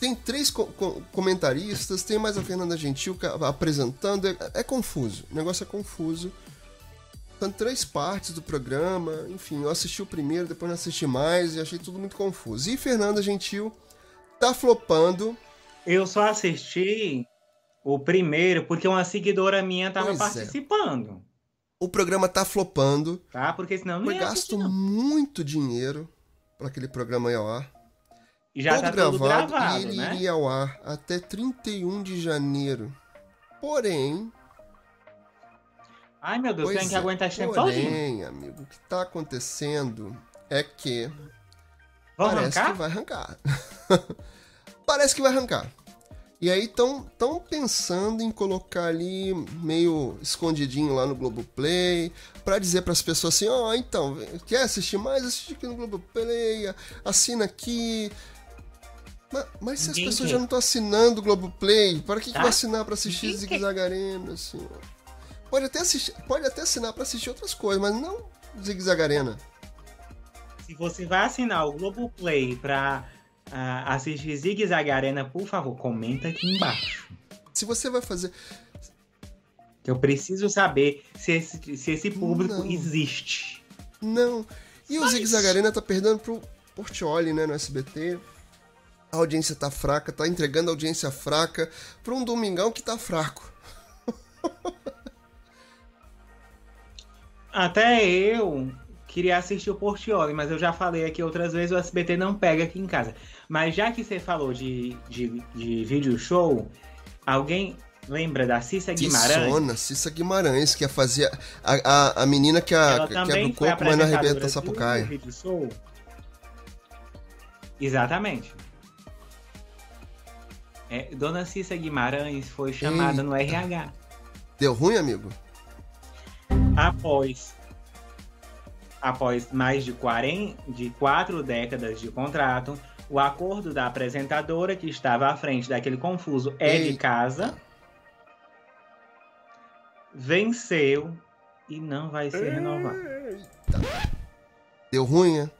Speaker 1: Tem três co comentaristas, tem mais a Fernanda Gentil apresentando, é, é confuso, o negócio é confuso. São três partes do programa, enfim, eu assisti o primeiro, depois não assisti mais e achei tudo muito confuso. E Fernanda Gentil tá flopando.
Speaker 2: Eu só assisti O primeiro, porque uma seguidora minha tava
Speaker 1: Pois é.
Speaker 2: participando.
Speaker 1: O programa tá flopando.
Speaker 2: Tá? Porque senão não
Speaker 1: Foi
Speaker 2: ia
Speaker 1: gasto
Speaker 2: não.
Speaker 1: muito dinheiro para aquele programa ir ao ar.
Speaker 2: E já
Speaker 1: todo
Speaker 2: tá
Speaker 1: gravado,
Speaker 2: gravado,
Speaker 1: e ele
Speaker 2: né?
Speaker 1: iria ao ar até 31 de janeiro. Porém,
Speaker 2: Ai, meu Deus,
Speaker 1: pois
Speaker 2: tem que
Speaker 1: é,
Speaker 2: aguentar esse tempo
Speaker 1: porém, amigo, o que tá acontecendo é que
Speaker 2: Vamos
Speaker 1: parece
Speaker 2: arrancar?
Speaker 1: que vai arrancar. parece que vai arrancar. E aí estão tão pensando em colocar ali meio escondidinho lá no Globoplay pra dizer pras pessoas assim, ó, então, quer assistir mais? Assiste aqui no Globoplay, assina aqui. Mas, mas se as
Speaker 2: Ninguém
Speaker 1: pessoas
Speaker 2: quer.
Speaker 1: já não estão assinando o Globoplay, para que, que
Speaker 2: Tá?
Speaker 1: vai assinar pra assistir
Speaker 2: Ninguém
Speaker 1: Zig Zag Arena, assim, ó? Pode até, assistir, pode até assinar pra assistir outras coisas, mas não Zig Zag Arena.
Speaker 2: Se você vai assinar o Globoplay pra ah, assistir Zig Zag Arena, por favor, comenta aqui embaixo.
Speaker 1: Se você vai fazer...
Speaker 2: Eu preciso saber se esse, se esse público
Speaker 1: Não.
Speaker 2: existe.
Speaker 1: Não. E o
Speaker 2: Mas-
Speaker 1: Zig Zag Arena tá perdendo pro Portioli, né, no SBT. A audiência tá fraca, tá entregando audiência fraca pra um domingão que tá fraco.
Speaker 2: Até eu queria assistir o Portioli, mas eu já falei aqui outras vezes, o SBT não pega aqui em casa. Mas já que você falou de, de, de vídeo show, alguém lembra da Cissa Guimarães?
Speaker 1: Tissona, Cissa Guimarães, que ia fazer a, a, a menina que, a,
Speaker 2: Ela
Speaker 1: que quebra
Speaker 2: também
Speaker 1: o corpo, mas não arrebenta a sapucaia.
Speaker 2: vídeo show. Exatamente. É, Dona Cissa Guimarães foi chamada no RH.
Speaker 1: Deu ruim, amigo?
Speaker 2: Após após mais de, 40, de quatro décadas de contrato, o acordo da apresentadora, que estava à frente daquele confuso é de casa, venceu e não vai ser renovado.
Speaker 1: Deu ruim, é?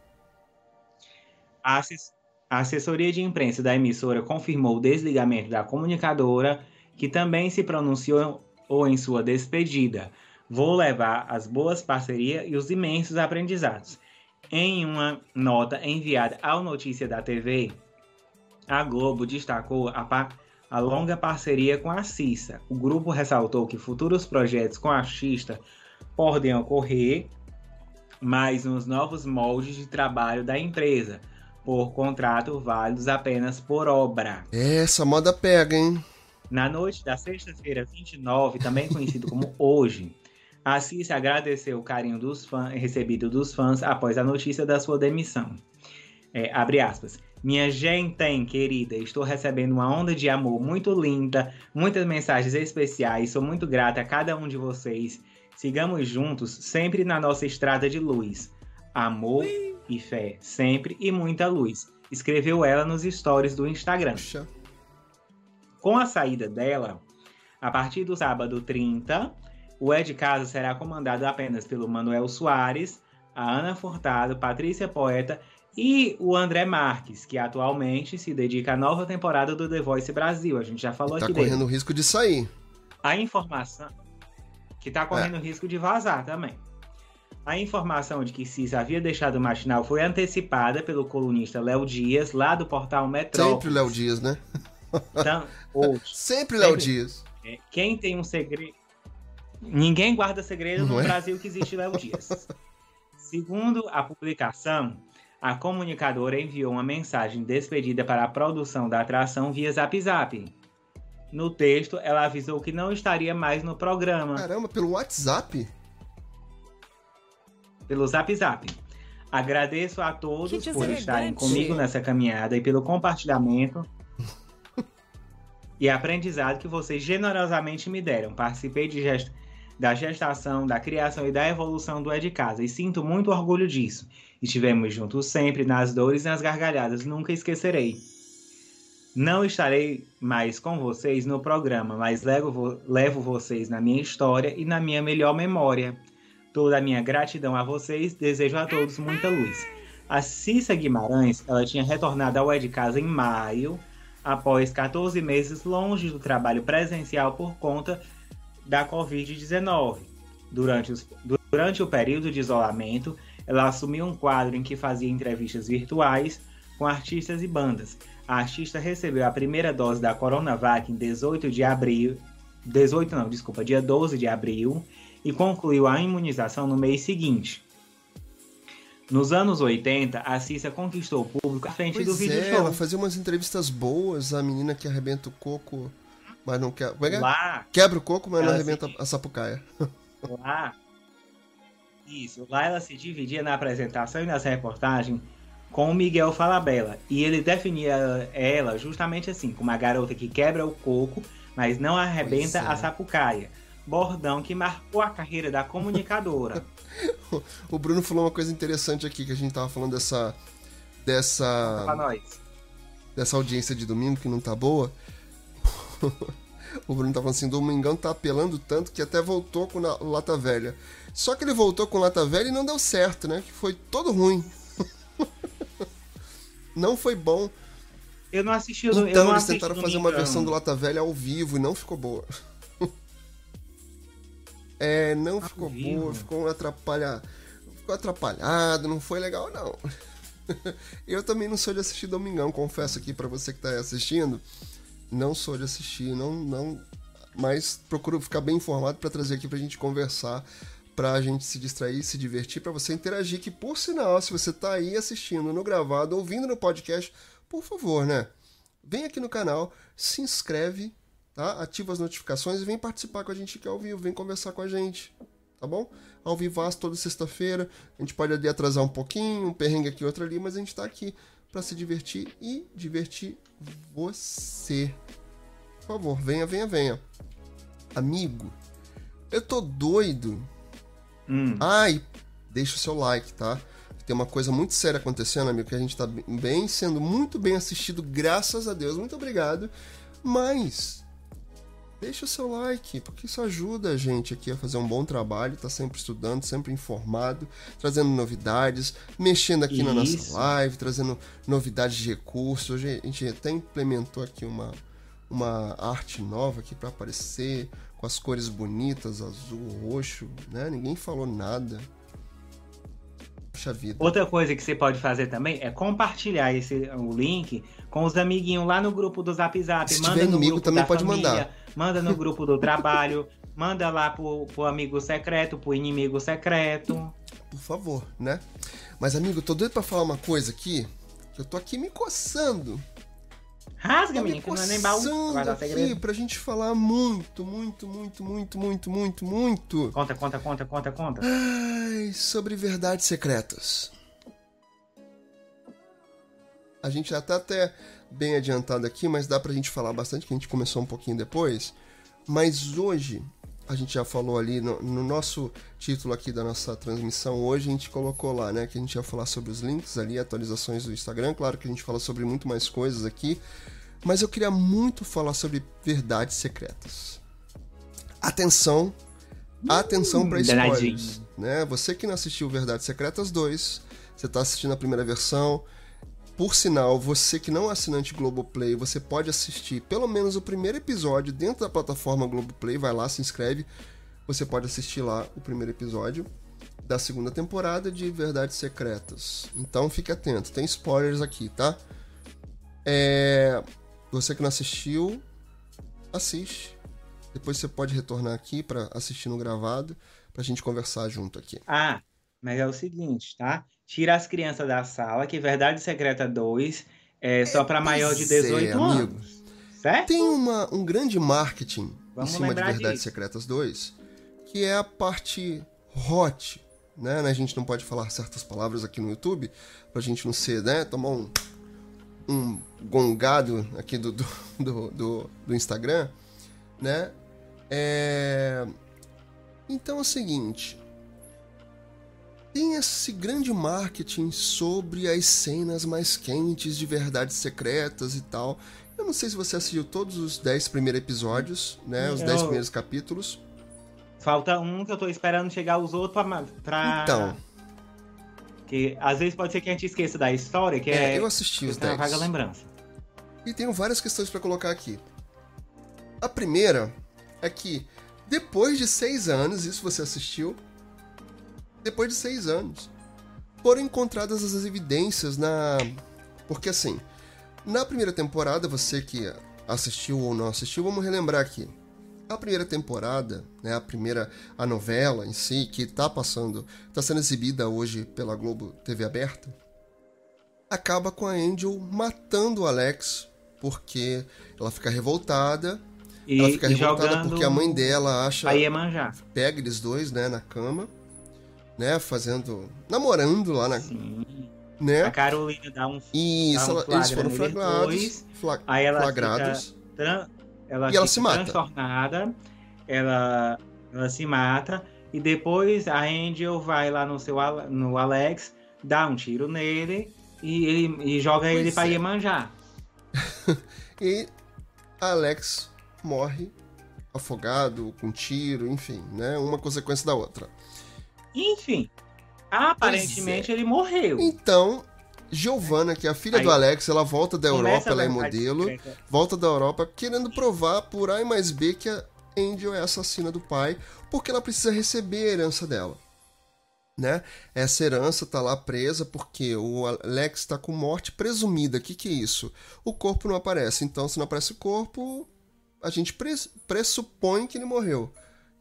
Speaker 2: A assess- a assessoria de imprensa da emissora confirmou o desligamento da comunicadora, que também se pronunciou em sua despedida. Vou levar as boas parcerias e os imensos aprendizados. Em uma nota enviada ao Notícia da TV, a Globo destacou a, pa- a longa parceria com a Cissa. O grupo ressaltou que futuros projetos com a artista podem ocorrer, mas nos novos moldes de trabalho da empresa, por contrato válidos apenas por obra.
Speaker 1: Essa moda pega, hein?
Speaker 2: Na noite da sexta-feira 29, também conhecido como hoje, a Cissa agradeceu o carinho dos fãs, recebido dos fãs após a notícia da sua demissão. É, abre aspas. Minha gente querida, estou recebendo uma onda de amor muito linda, muitas mensagens especiais, sou muito grata a cada um de vocês. Sigamos juntos, sempre na nossa estrada de luz. Amor e fé, sempre e muita luz. Escreveu ela nos stories do Instagram.
Speaker 1: Puxa.
Speaker 2: Com a saída dela, a partir do sábado 30, o É de Casa será comandado apenas pelo Manuel Soares, a Ana Furtado, Patrícia Poeta e o André Marques, que atualmente se dedica à nova temporada do The Voice Brasil. A gente já falou
Speaker 1: Tá
Speaker 2: aqui
Speaker 1: correndo
Speaker 2: dele.
Speaker 1: risco de sair.
Speaker 2: A informação que tá correndo risco de vazar também. A informação de que Cissa havia deixado o matinal foi antecipada pelo colunista Léo Dias, lá do portal Metrópolis.
Speaker 1: Sempre Léo Dias, né?
Speaker 2: Então, hoje.
Speaker 1: Sempre Léo
Speaker 2: Sempre.
Speaker 1: Dias.
Speaker 2: É, Quem tem um segredo. Ninguém guarda segredo
Speaker 1: Não
Speaker 2: no
Speaker 1: é?
Speaker 2: Brasil que existe Léo Dias. Segundo a publicação, a comunicadora enviou uma mensagem despedida para a produção da atração via Zap Zap. No texto, ela avisou que não estaria mais no programa
Speaker 1: Caramba, pelo WhatsApp?
Speaker 2: pelo Zap Zap. Agradeço a todos
Speaker 4: Que
Speaker 2: por estarem comigo nessa caminhada e pelo compartilhamento e aprendizado que vocês generosamente me deram. Participei de gest- da gestação, da criação e da evolução do É de Casa e sinto muito orgulho disso. Estivemos juntos sempre, nas dores e nas gargalhadas, nunca esquecerei. Não estarei mais com vocês no programa, mas levo, vo- levo vocês na minha história e na minha melhor memória. Toda a minha gratidão a vocês, desejo a todos muita luz. A Cissa Guimarães, ela tinha retornado ao É de Casa em maio, após 14 meses longe do trabalho presencial por conta da Covid-19. Durante, os- durante o período de isolamento, ela assumiu um quadro em que fazia entrevistas virtuais com artistas e bandas. A artista recebeu a primeira dose da Coronavac em 18 de abril. 18 não, desculpa, dia 12 de abril e concluiu a imunização no mês seguinte. Nos anos 80, a Cissa conquistou o público à frente
Speaker 1: Pois
Speaker 2: do vídeo
Speaker 1: é,
Speaker 2: show.
Speaker 1: ela fazia umas entrevistas boas, a menina que arrebenta o coco, mas não quer. Como é que é?
Speaker 2: Lá,
Speaker 1: Quebra o coco, mas não arrebenta
Speaker 2: se-
Speaker 1: a sapucaia.
Speaker 2: lá. Isso, lá ela se dividia na apresentação e nas reportagens com o Miguel Falabella. E ele definia ela justamente assim, como a garota que quebra o coco, mas não arrebenta
Speaker 1: é.
Speaker 2: a sapucaia. Bordão que marcou a carreira da comunicadora.
Speaker 1: O Bruno falou uma coisa interessante aqui, que a gente tava falando dessa. dessa. dessa audiência de domingo que não tá boa. o Bruno tá falando assim: Domingão tá apelando tanto que até voltou com na- Lata Velha. Só que ele voltou com Lata Velha e não deu certo, né? Que foi todo ruim. não foi bom.
Speaker 2: Eu não assisti o eu
Speaker 1: Então
Speaker 2: não
Speaker 1: eles tentaram fazer uma
Speaker 2: Domingão.
Speaker 1: versão do Lata Velha ao vivo e não ficou boa. é, não
Speaker 2: Ao
Speaker 1: ficou
Speaker 2: vivo?
Speaker 1: boa, ficou atrapalha... ficou atrapalhado, não foi legal não. Eu também não sou de assistir Domingão, confesso aqui pra você que tá aí assistindo, não sou de assistir, não não, mas procuro ficar bem informado pra trazer aqui pra gente conversar, pra gente se distrair, se divertir, pra você interagir, que por sinal, se você tá aí assistindo no gravado, ouvindo no podcast, por favor, né? Vem aqui no canal, se inscreve, tá? Ativa as notificações e vem participar com a gente aqui ao vivo, vem conversar com a gente, tá bom? Ao vivaço toda sexta-feira, a gente pode ali atrasar um pouquinho, um perrengue aqui, outro ali, mas a gente tá aqui pra se divertir e divertir você. Por favor, venha, venha, venha. Amigo, eu tô doido
Speaker 2: Hum.
Speaker 1: Ai, deixa o seu like, tá? Tem uma coisa muito séria acontecendo, amigo, que a gente tá bem sendo muito bem assistido, graças a Deus. Muito obrigado. Mas deixa o seu like, porque isso ajuda a gente aqui a fazer um bom trabalho, tá sempre estudando, sempre informado, trazendo novidades, mexendo aqui na nossa
Speaker 2: Isso.
Speaker 1: live, trazendo novidades de recursos. Hoje a gente até implementou aqui uma uma arte nova aqui para aparecer, com as cores bonitas, azul, roxo, né? Ninguém falou nada. Puxa vida.
Speaker 2: Outra coisa que você pode fazer também é compartilhar esse, o link com os amiguinhos lá no grupo do Zap Zap.
Speaker 1: Se
Speaker 2: manda
Speaker 1: tiver
Speaker 2: no
Speaker 1: inimigo,
Speaker 2: grupo
Speaker 1: também
Speaker 2: da
Speaker 1: pode
Speaker 2: família,
Speaker 1: mandar.
Speaker 2: Manda no grupo do trabalho. Manda lá pro, pro amigo secreto, pro inimigo secreto.
Speaker 1: Por favor, né? Mas, amigo, eu tô doido pra falar uma coisa aqui. Que eu tô aqui me coçando.
Speaker 2: Rasga, menino, que não é nem baú. Vai dar segredo.
Speaker 1: pra gente falar muito, muito, muito, muito, muito, muito, muito.
Speaker 2: Conta, conta, conta, conta, conta.
Speaker 1: Ai, sobre verdades secretas. A gente já tá até bem adiantado aqui, mas dá pra gente falar bastante, que a gente começou um pouquinho depois. Mas hoje, a gente já falou ali no, no nosso título aqui da nossa transmissão, hoje a gente colocou lá, né, que a gente ia falar sobre os links ali, atualizações do Instagram. Claro que a gente fala sobre muito mais coisas aqui, mas eu queria muito falar sobre verdades secretas. Atenção, atenção pra
Speaker 2: danadinho.
Speaker 1: spoilers, né? Você que não assistiu Verdades Secretas 2, você tá assistindo a primeira versão. Por sinal, você que não é assinante Globoplay, você pode assistir pelo menos o primeiro episódio dentro da plataforma Globoplay, vai lá, se inscreve. Você pode assistir lá o primeiro episódio da segunda temporada de Verdades Secretas. Então fique atento, tem spoilers aqui, tá? É... Você que não assistiu, assiste. Depois você pode retornar aqui pra assistir no gravado, pra gente conversar junto aqui.
Speaker 2: Ah, mas é o seguinte, tá? Tira as crianças da sala, que Verdade Secreta 2 é só pra maior de
Speaker 1: Pois é,
Speaker 2: 18
Speaker 1: amigo.
Speaker 2: anos. Certo?
Speaker 1: Tem uma, um grande marketing
Speaker 2: Vamos
Speaker 1: em cima de Verdades
Speaker 2: disso.
Speaker 1: Secretas 2, que é a parte hot, né? A gente não pode falar certas palavras aqui no YouTube, pra gente não ser, né? Tomar um, um gongado aqui do, do, do, do- do Instagram, né? É... Então é o seguinte. Tem esse grande marketing sobre as cenas mais quentes de verdades secretas e tal. Eu não sei se você assistiu todos os 10 primeiros episódios, né? Os 10
Speaker 2: Eu-
Speaker 1: primeiros capítulos.
Speaker 2: Falta um que eu tô esperando chegar os outros pra. pra...
Speaker 1: Então,
Speaker 2: Que às vezes pode ser que a gente esqueça da história, que
Speaker 1: é,
Speaker 2: é.
Speaker 1: eu assisti os
Speaker 2: eu tenho uma
Speaker 1: 10.
Speaker 2: vaga lembrança.
Speaker 1: E tenho várias questões pra colocar aqui. A primeira é que depois de seis anos, isso você assistiu, depois de seis anos, foram encontradas as evidências na Porque assim, na primeira temporada, você que assistiu ou não assistiu, vamos relembrar aqui. A primeira temporada, né, a primeira a novela em si que está passando, está sendo exibida hoje pela Globo TV aberta, acaba com a Angel matando o Alex porque ela fica revoltada.
Speaker 2: E,
Speaker 1: ela fica revoltada porque a mãe dela acha
Speaker 2: a Iemanjá.
Speaker 1: pega eles dois, né, na cama, né, fazendo namorando lá na,
Speaker 2: Sim.
Speaker 1: né?
Speaker 2: A Carolina dá um
Speaker 1: Isso,
Speaker 2: Dá um
Speaker 1: ela- eles
Speaker 2: flagra
Speaker 1: foram flagrados,
Speaker 2: dois,
Speaker 1: fla-
Speaker 2: aí ela
Speaker 1: flagrados.
Speaker 2: ela
Speaker 1: E ela se mata.
Speaker 2: transtornada, ela, ela se mata, e depois a Angel vai lá no seu no Alex, dá um tiro nele e, ele- e joga
Speaker 1: Pois
Speaker 2: ele pra
Speaker 1: é.
Speaker 2: Iemanjá.
Speaker 1: E Alex morre afogado, com tiro, enfim, né? Uma consequência da outra.
Speaker 2: Enfim, aparentemente
Speaker 1: é.
Speaker 2: ele morreu.
Speaker 1: Então, Giovanna, que é a filha
Speaker 2: Aí,
Speaker 1: do Alex, ela volta da Europa, ela é modelo, volta da Europa querendo provar por A e mais B que a Angel é assassina do pai, porque ela precisa receber a herança dela. Né? Essa herança tá lá presa porque o Alex está com morte presumida. O que, que é isso? O corpo não aparece. Então, se não aparece o corpo, a gente pres- pressupõe que ele morreu.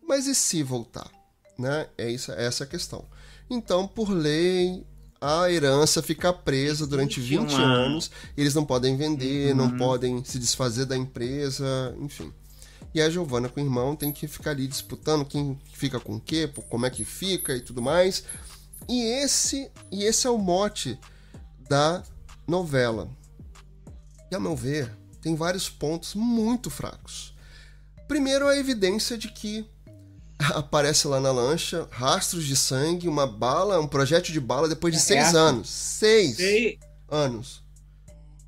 Speaker 1: Mas e se voltar? Né? É isso, essa é a questão. Então, por lei, a herança fica presa durante
Speaker 2: Existe
Speaker 1: 20
Speaker 2: uma-
Speaker 1: anos. Eles não podem vender, não
Speaker 2: Uhum.
Speaker 1: podem se desfazer da empresa, enfim. E a Giovanna com o irmão tem que ficar ali disputando quem fica com o quê, como é que fica e tudo mais. E esse, e esse é o mote da novela. E a meu ver, tem vários pontos muito fracos. Primeiro, a evidência de que aparece lá na lancha rastros de sangue, uma bala, um projétil de bala depois de
Speaker 2: É
Speaker 1: seis
Speaker 2: assim.
Speaker 1: anos. Seis
Speaker 2: E
Speaker 1: anos.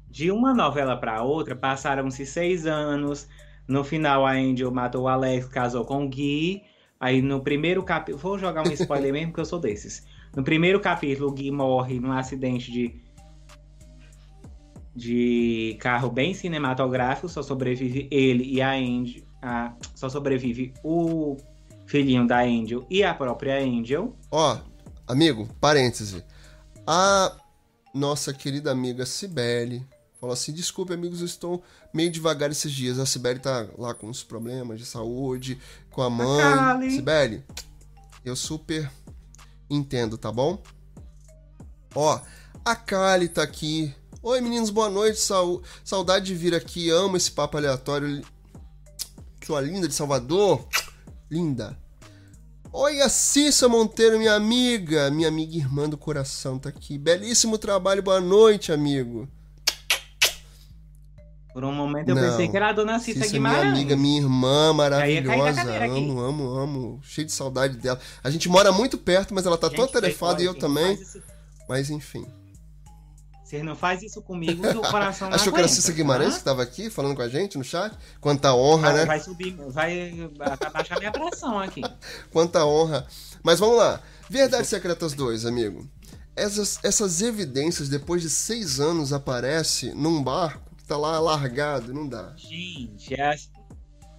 Speaker 2: de uma novela pra outra, passaram-se seis anos. No final, a Angel matou o Alex, casou com o Gui. Aí no primeiro capítulo. Vou jogar um spoiler mesmo, porque eu sou desses. No primeiro capítulo, o Gui morre num acidente de. De carro bem cinematográfico, só sobrevive ele e a Angel. a- só sobrevive o filhinho da Angel e a própria Angel.
Speaker 1: Ó, amigo, parêntese. A nossa querida amiga Cibele falou assim: desculpe, amigos, eu estou meio devagar esses dias. A Cibele tá lá com uns problemas de saúde, com a mãe. Cibele, eu super entendo, tá bom? Ó, a Kali tá aqui. Oi, meninos, boa noite. Sau- Saudade de vir aqui. Amo esse papo aleatório. Sua linda de Salvador. Linda. Oi, a Cissa Monteiro, minha amiga, minha amiga irmã do coração, tá aqui. Belíssimo trabalho, boa noite, amigo.
Speaker 2: Por um momento eu
Speaker 1: Não,
Speaker 2: pensei que era a dona Cissa
Speaker 1: Cissa é minha
Speaker 2: Guimarães.
Speaker 1: amiga, minha irmã maravilhosa. Amo, amo, amo. Cheio de saudade dela. A gente mora muito perto, mas ela tá tão
Speaker 2: Gente,
Speaker 1: atarefada e eu
Speaker 2: olha,
Speaker 1: também.
Speaker 2: Isso-
Speaker 1: Mas enfim.
Speaker 2: Vocês não fazem isso comigo que o coração não
Speaker 1: Achou que era
Speaker 2: aguenta,
Speaker 1: Cissa Guimarães que
Speaker 2: tá?
Speaker 1: tava aqui falando com a gente no chat? Quanta honra, né?
Speaker 2: vai subir, vai abaixar minha pressão aqui.
Speaker 1: Quanta honra. Mas vamos lá. Verdades Secretas 2, amigo. Essas, essas evidências, depois de seis anos, aparece num barco que tá lá largado. Não dá.
Speaker 2: Gente, é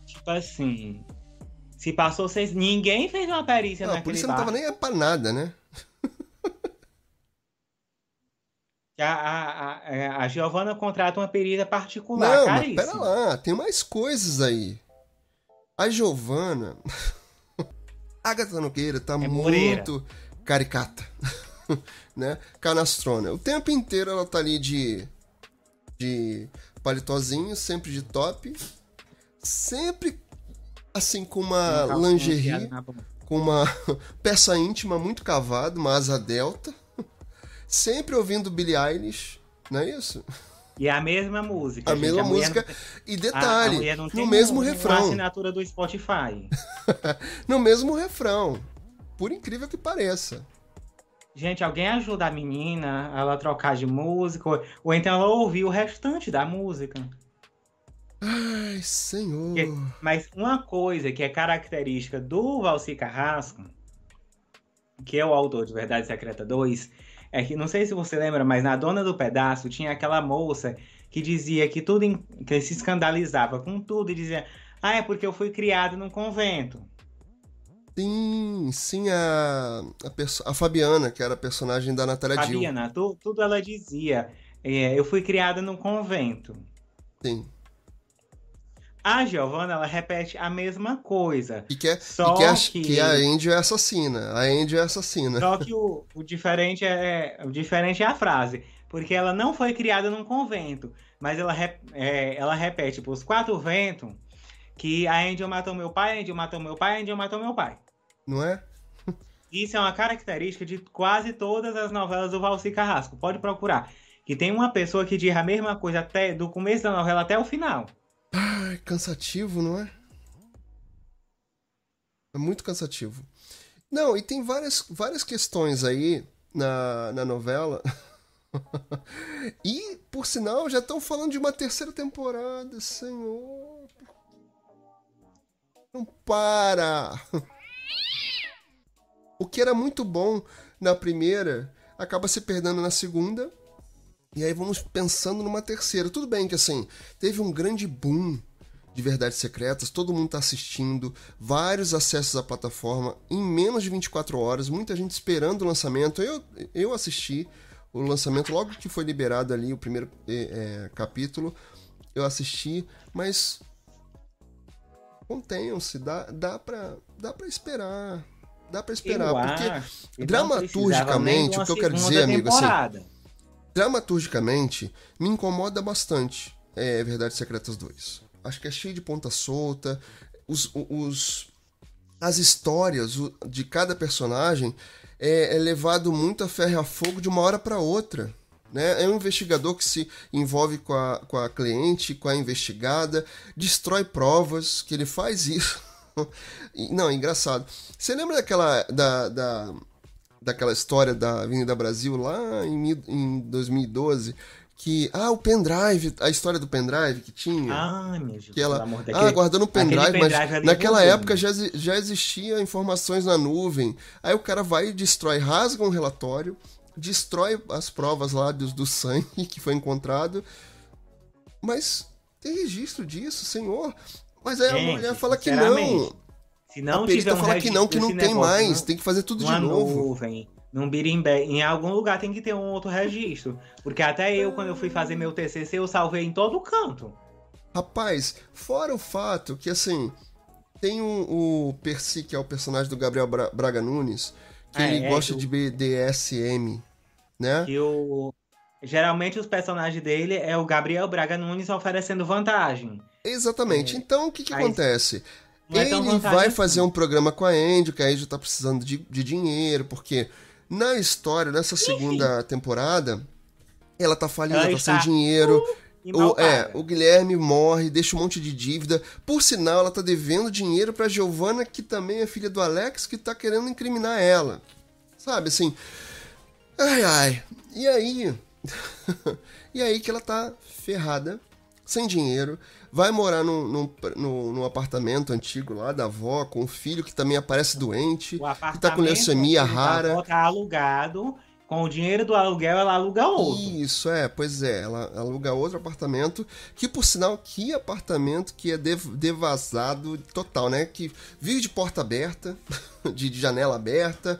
Speaker 2: tipo assim. Se passou seis. Ninguém fez uma perícia
Speaker 1: Não, a
Speaker 2: naquele
Speaker 1: polícia não tava
Speaker 2: barco.
Speaker 1: nem pra nada, né?
Speaker 2: A, a, a, a Giovana contrata uma perita particular,
Speaker 1: Não, mas pera lá, tem mais coisas aí. A Giovana. Agatha Nogueira tá
Speaker 2: É Moreira.
Speaker 1: muito caricata. né? Canastrona. O tempo inteiro ela tá ali de. de palitozinho, sempre de top. Sempre assim com uma
Speaker 2: Um calção
Speaker 1: lingerie, com uma peça íntima muito cavada, uma asa delta. Sempre ouvindo Billie Eilish, não é isso?
Speaker 2: E é a mesma música.
Speaker 1: A
Speaker 2: gente,
Speaker 1: mesma
Speaker 2: mulher
Speaker 1: música.
Speaker 2: não-
Speaker 1: E
Speaker 2: a- a
Speaker 1: detalhe,
Speaker 2: não tem
Speaker 1: no mesmo
Speaker 2: um-
Speaker 1: refrão.
Speaker 2: assinatura do Spotify.
Speaker 1: No mesmo refrão. Por incrível que pareça.
Speaker 2: Gente, alguém ajuda a menina a ela trocar de música, ou, ou então ela ouvir o restante da música.
Speaker 1: Ai, senhor.
Speaker 2: Que- Mas uma coisa que é característica do Valci Carrasco, que é o autor de Verdade Secreta 2, é que, não sei se você lembra, mas na Dona do Pedaço tinha aquela moça que dizia que tudo, em- que se escandalizava com tudo e dizia, ah, é porque eu fui criado num convento.
Speaker 1: Sim, sim, a, a, a Fabiana, que era a personagem da Natália Dill.
Speaker 2: Fabiana, tu- tudo ela dizia. é, eu fui criada no convento.
Speaker 1: Sim.
Speaker 2: A Giovanna, ela repete a mesma coisa.
Speaker 1: E que, é,
Speaker 2: Só
Speaker 1: e que, a,
Speaker 2: que-
Speaker 1: que a Andy é assassina. A Andy é assassina.
Speaker 2: Só que o, o diferente é o diferente é a frase, porque ela não foi criada num convento, mas ela, é, ela repete para os quatro ventos que a Angel matou meu pai, a Angel matou meu pai, a Angel matou meu pai.
Speaker 1: Não é?
Speaker 2: Isso é uma característica de quase todas as novelas do Valci Carrasco. Pode procurar. Que tem uma pessoa que diz a mesma coisa até do começo da novela até o final.
Speaker 1: Ai, cansativo, não é? É muito cansativo. Não, e tem várias, várias questões aí na, na novela. e, por sinal, já estão falando de uma terceira temporada, senhor. Não para! O que era muito bom na primeira acaba se perdendo na segunda. E aí vamos pensando numa terceira. Tudo bem que assim, teve um grande boom de Verdades Secretas, todo mundo tá assistindo, vários acessos à plataforma em menos de 24 horas, muita gente esperando o lançamento. Eu, eu assisti o lançamento logo que foi liberado ali o primeiro eh, eh, capítulo, eu assisti, mas contenham-se, dá, dá, pra, dá pra esperar. Dá pra esperar,
Speaker 2: eu
Speaker 1: porque dramaturgicamente, o que eu quero dizer, amigo, assim. Dramaturgicamente, me incomoda bastante é, Verdades Secretas 2. Acho que é cheio de ponta solta. Os, os, as histórias de cada personagem é, é levado muito a ferro e a fogo de uma hora para outra. Né? É um investigador que se envolve com a, com a cliente, com a investigada, destrói provas, que ele faz isso. Não, é engraçado. Você lembra daquela. Da, da, daquela história da Avenida Brasil lá em, em 2012? Que. Ah, o pendrive, a história do pendrive que tinha.
Speaker 2: Ai, meu Deus,
Speaker 1: que ela,
Speaker 2: amor
Speaker 1: ah,
Speaker 2: daquele-
Speaker 1: guardando o pendrive,
Speaker 2: aquele
Speaker 1: mas
Speaker 2: pendrive ali
Speaker 1: naquela época já, exi- já existia informações na nuvem. Aí o cara vai e destrói, rasga um relatório, destrói as provas lá do, do sangue que foi encontrado. Mas tem registro disso, senhor. Mas aí a
Speaker 2: Gente,
Speaker 1: mulher fala que não.
Speaker 2: Se não
Speaker 1: a
Speaker 2: tiver
Speaker 1: perita
Speaker 2: um
Speaker 1: fala que não, que não tem
Speaker 2: negócio
Speaker 1: mais,
Speaker 2: num-
Speaker 1: tem que fazer tudo de novo.
Speaker 2: nuvem, num birimbé, em algum lugar tem que ter um outro registro. Porque até eu, quando eu fui fazer meu TCC, eu salvei em todo canto.
Speaker 1: Rapaz, fora o fato que, assim, tem o, o Percy, que é o personagem do Gabriel Bra- Braga Nunes, que
Speaker 2: É,
Speaker 1: ele
Speaker 2: é,
Speaker 1: gosta
Speaker 2: eu-
Speaker 1: de BDSM, né?
Speaker 2: Que o... Geralmente os personagens dele é o Gabriel Braga Nunes oferecendo vantagem.
Speaker 1: Exatamente. Então, o que que acontece?
Speaker 2: Não é
Speaker 1: Ele
Speaker 2: vantagem
Speaker 1: vai fazer um programa com a Andy, que a Andy tá precisando de, de dinheiro, porque na história, nessa segunda temporada, ela tá falindo,
Speaker 2: Ela
Speaker 1: tá sem dinheiro.
Speaker 2: Mal
Speaker 1: O, é, o Guilherme morre, deixa um monte de dívida. Por sinal, ela tá devendo dinheiro pra Giovanna, que também é filha do Alex, que tá querendo incriminar ela. Sabe, assim. Ai, ai. E aí. e aí que ela tá ferrada, sem dinheiro, vai morar num, num, num- num apartamento antigo lá da avó, com o filho que também aparece doente,
Speaker 2: O
Speaker 1: que tá com leucemia
Speaker 2: ele
Speaker 1: rara.
Speaker 2: Tá, tá alugado. Com o dinheiro do aluguel, ela aluga outro.
Speaker 1: Isso, é, pois é, ela aluga outro apartamento, que por sinal, que apartamento que é dev- devasado total, né? Que vive de porta aberta, de, de janela aberta,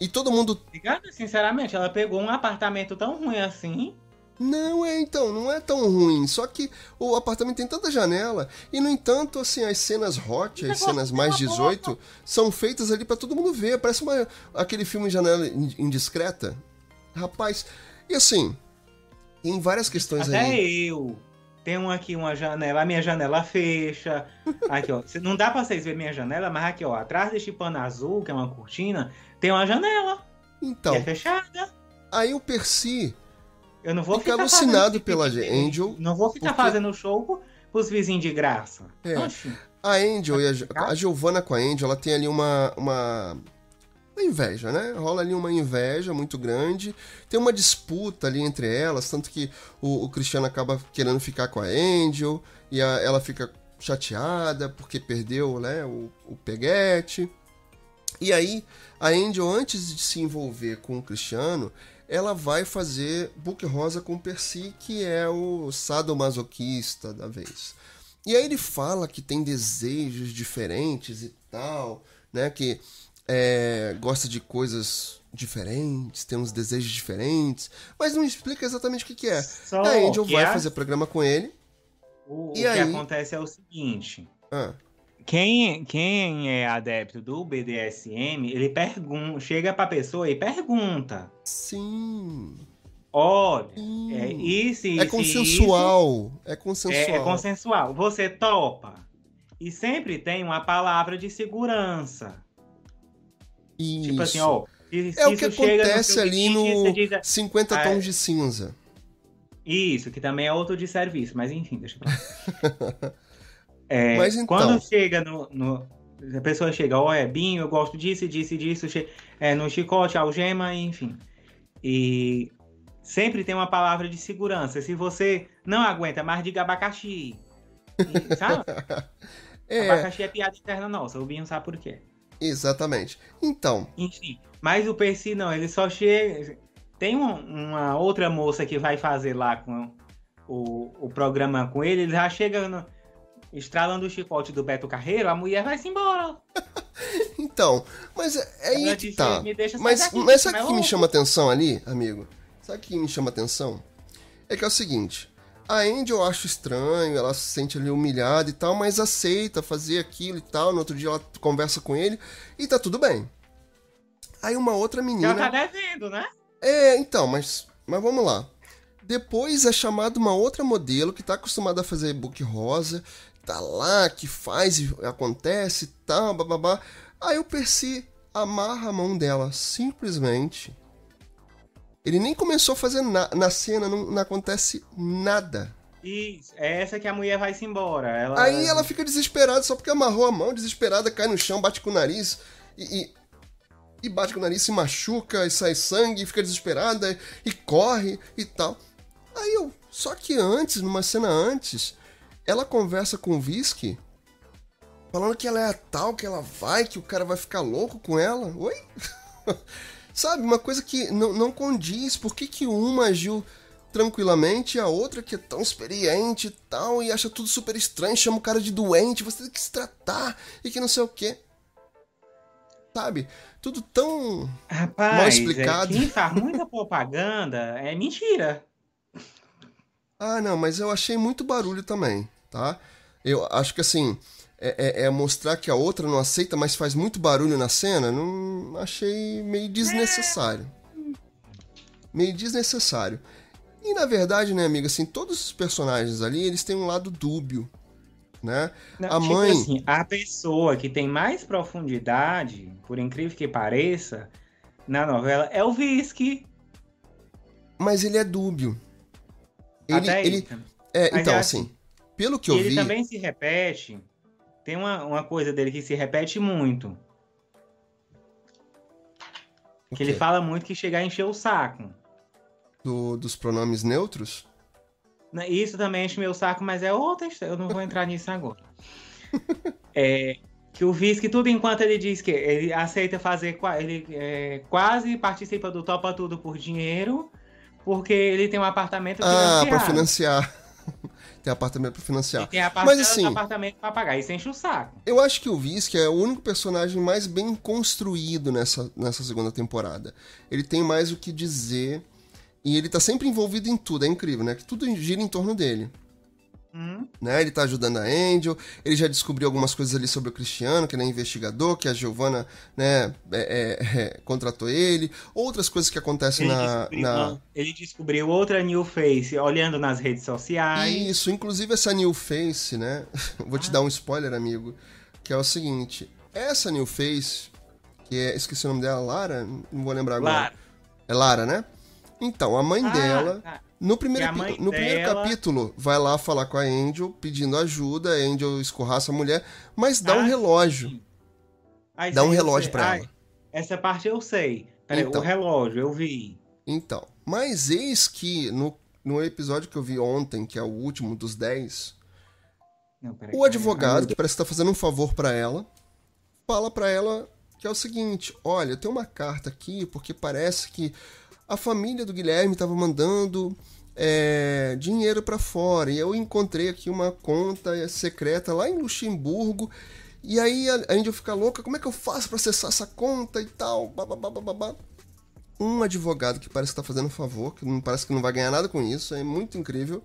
Speaker 1: e todo mundo.
Speaker 2: Ligado? Sinceramente, ela pegou um apartamento tão ruim assim.
Speaker 1: Não é, então, não é tão ruim, só que o apartamento tem tanta janela, e no entanto, assim, as cenas hot, as cenas mais
Speaker 2: uma
Speaker 1: 18, são feitas ali pra todo mundo ver, parece uma, aquele filme Janela In- Indiscreta. Rapaz, e assim, tem várias questões
Speaker 2: Até
Speaker 1: aí.
Speaker 2: eu. Tenho aqui uma janela, a minha janela fecha. Aqui, ó. Não dá pra vocês verem minha janela, mas aqui, ó. Atrás deste pano azul, que é uma cortina, tem uma janela.
Speaker 1: Então,
Speaker 2: que é fechada.
Speaker 1: aí o Percy
Speaker 2: Eu não vou
Speaker 1: Fica
Speaker 2: ficar
Speaker 1: alucinado
Speaker 2: fazendo
Speaker 1: pela Angel,
Speaker 2: Não vou ficar
Speaker 1: porque-
Speaker 2: fazendo show pro- pros vizinhos de graça.
Speaker 1: É.
Speaker 2: Oxi.
Speaker 1: A Angel e a,
Speaker 2: Tá.
Speaker 1: a Giovanna com a Angel, ela tem ali uma, uma, uma inveja, né? Rola ali uma inveja muito grande. Tem uma disputa ali entre elas, tanto que o, o Cristiano acaba querendo ficar com a Angel e a- ela fica chateada porque perdeu né, o, o peguete. E aí, a Angel, antes de se envolver com o Cristiano, ela vai fazer Book Rosa com o Percy, que é o sadomasoquista da vez. E aí ele fala que tem desejos diferentes e tal, né? Que é, gosta de coisas diferentes, tem uns desejos diferentes, mas não explica exatamente o que, que é.
Speaker 2: Só
Speaker 1: a Angel vai
Speaker 2: a-
Speaker 1: fazer programa com ele.
Speaker 2: O, o que
Speaker 1: aí?
Speaker 2: acontece é o seguinte.
Speaker 1: Ah,
Speaker 2: Quem, quem é adepto do BDSM, ele pergunta, chega pra pessoa e pergunta:
Speaker 1: sim.
Speaker 2: olha,
Speaker 1: sim.
Speaker 2: é isso, isso,
Speaker 1: É consensual. É
Speaker 2: isso,
Speaker 1: consensual.
Speaker 2: é, é consensual. Você topa. E sempre tem uma palavra de segurança. Tipo assim,
Speaker 1: Isso.
Speaker 2: ó.
Speaker 1: É o que
Speaker 2: isso no
Speaker 1: acontece
Speaker 2: seu
Speaker 1: ali no
Speaker 2: diz,
Speaker 1: 50
Speaker 2: Ah,
Speaker 1: tons de cinza.
Speaker 2: Isso, que também é outro de serviço, mas enfim, deixa pra lá. É,
Speaker 1: Mas então-
Speaker 2: Quando chega no, no- A pessoa chega, ó, é binho, eu gosto disso, disso disso, é, no chicote, algema, enfim. E sempre tem uma palavra de segurança. Se você não aguenta, mais diga abacaxi. E, sabe?
Speaker 1: É,
Speaker 2: Abacaxi é piada interna nossa, o binho sabe por quê.
Speaker 1: exatamente. Então,
Speaker 2: Enfim, mas o Percy não, ele só chega. Tem um- uma outra moça que vai fazer lá com o, o programa com ele, ele já chega no- estralando o chicote do Beto Carreiro, a mulher vai se embora.
Speaker 1: então, mas é, é aí que tá.
Speaker 2: "Me deixa sair
Speaker 1: Mas,
Speaker 2: daqui,
Speaker 1: mas sabe o
Speaker 2: senão
Speaker 1: que me chama atenção ali, amigo? Sabe o que me chama atenção? É que é o seguinte, a Andy eu acho estranho, ela se sente ali humilhada e tal, mas aceita fazer aquilo e tal. No outro dia ela conversa com ele e tá tudo bem. Aí uma outra
Speaker 2: Já
Speaker 1: menina.
Speaker 2: tá devendo, né?
Speaker 1: É, então, mas, mas vamos lá. Depois é chamado uma outra modelo que tá acostumada a fazer book rosa, tá lá, que faz e acontece e tal, bababá. Aí o Percy amarra a mão dela, simplesmente. Ele nem começou a fazer nada. Na cena não, não acontece nada.
Speaker 2: Isso, é essa que a mulher vai se embora. Ela...
Speaker 1: Aí ela fica desesperada só porque amarrou a mão, desesperada, cai no chão, bate com o nariz e, e, e bate com o nariz, se machuca e sai sangue, e fica desesperada e corre e tal. Aí eu. Só que antes, numa cena antes, ela conversa com o Visky falando que ela é a tal, que ela vai, que o cara vai ficar louco com ela. Oi? Sabe, uma coisa que não, não condiz. Por que, que uma agiu tranquilamente e a outra que é tão experiente e tal, e acha tudo super estranho, chama o cara de doente, você tem que se tratar e que não sei o quê. Sabe? Tudo tão.
Speaker 2: Rapaz,
Speaker 1: mal explicado.
Speaker 2: É, quem faz muita propaganda é mentira.
Speaker 1: Ah, não, mas eu achei muito barulho também, tá? Eu acho que assim. É, é- é mostrar que a outra não aceita, mas faz muito barulho na cena. Não achei meio desnecessário. Meio desnecessário. E na verdade, né, amiga, assim, todos os personagens ali, eles têm um lado dúbio, né?
Speaker 2: Não,
Speaker 1: A
Speaker 2: tipo
Speaker 1: mãe-
Speaker 2: assim, a pessoa que tem mais profundidade, por incrível que pareça, na novela é o Visky.
Speaker 1: Mas ele é dúbio. Ele,
Speaker 2: Até
Speaker 1: ele, é, então,
Speaker 2: é
Speaker 1: assim, pelo que eu
Speaker 2: ele
Speaker 1: vi,
Speaker 2: também se repete. Tem uma, uma coisa dele que se repete muito. Que ele fala muito que chegar a encher o saco.
Speaker 1: Do- dos pronomes neutros,
Speaker 2: Né, Isso também enche meu saco, mas é outra história. Eu não vou entrar nisso agora. É, que o Visky, tudo enquanto ele diz que ele aceita fazer. Ele é, quase participa do Topa Tudo por dinheiro, porque ele tem um apartamento
Speaker 1: ah, pra financiar. tem apartamento pra
Speaker 2: E
Speaker 1: financiar.
Speaker 2: tem a parcela
Speaker 1: Mas, assim,
Speaker 2: apartamento pra pagar. Isso enche o saco.
Speaker 1: Eu acho que o Visky é o único personagem mais bem construído nessa, nessa segunda temporada. Ele tem mais o que dizer e ele tá sempre envolvido em tudo, é incrível, né? Que tudo gira em torno dele.
Speaker 2: Hum?
Speaker 1: Né? Ele tá ajudando a Angel, ele já descobriu algumas coisas ali sobre o Cristiano, que ele é investigador, que a Giovanna né, é- é- é, contratou ele, outras coisas que acontecem
Speaker 2: Ele,
Speaker 1: na, na,
Speaker 2: ele descobriu outra new face olhando nas redes sociais.
Speaker 1: Isso, inclusive essa New Face, né? Vou te dar um spoiler, amigo. Que é o seguinte: essa New Face, que é. Esqueci o nome dela, Lara? Não vou lembrar agora.
Speaker 2: Lara.
Speaker 1: É Lara, né? Então, a mãe
Speaker 2: Ah,
Speaker 1: dela.
Speaker 2: tá.
Speaker 1: No primeiro, no primeiro
Speaker 2: dela-
Speaker 1: capítulo, vai lá falar com a Angel, pedindo ajuda. A Angel escorraça a mulher, mas dá um
Speaker 2: Ah,
Speaker 1: relógio.
Speaker 2: sim. Ai,
Speaker 1: Dá um relógio pra
Speaker 2: Ai,
Speaker 1: ela.
Speaker 2: Essa parte eu sei. Peraí,
Speaker 1: Então.
Speaker 2: o relógio, eu vi.
Speaker 1: Então, mas eis que no, no episódio que eu vi ontem, que é o último dos 10,
Speaker 2: Não, peraí,
Speaker 1: O advogado, que parece estar fazendo um favor pra ela, fala pra ela que é o seguinte: olha, tem uma carta aqui porque parece que a família do Guilherme estava mandando é, dinheiro pra fora e eu encontrei aqui uma conta secreta lá em Luxemburgo E aí a, a Angel fica louca, como é que eu faço pra acessar essa conta e tal? Um advogado que parece que tá fazendo um favor, que não parece que não vai ganhar nada com isso, é muito incrível.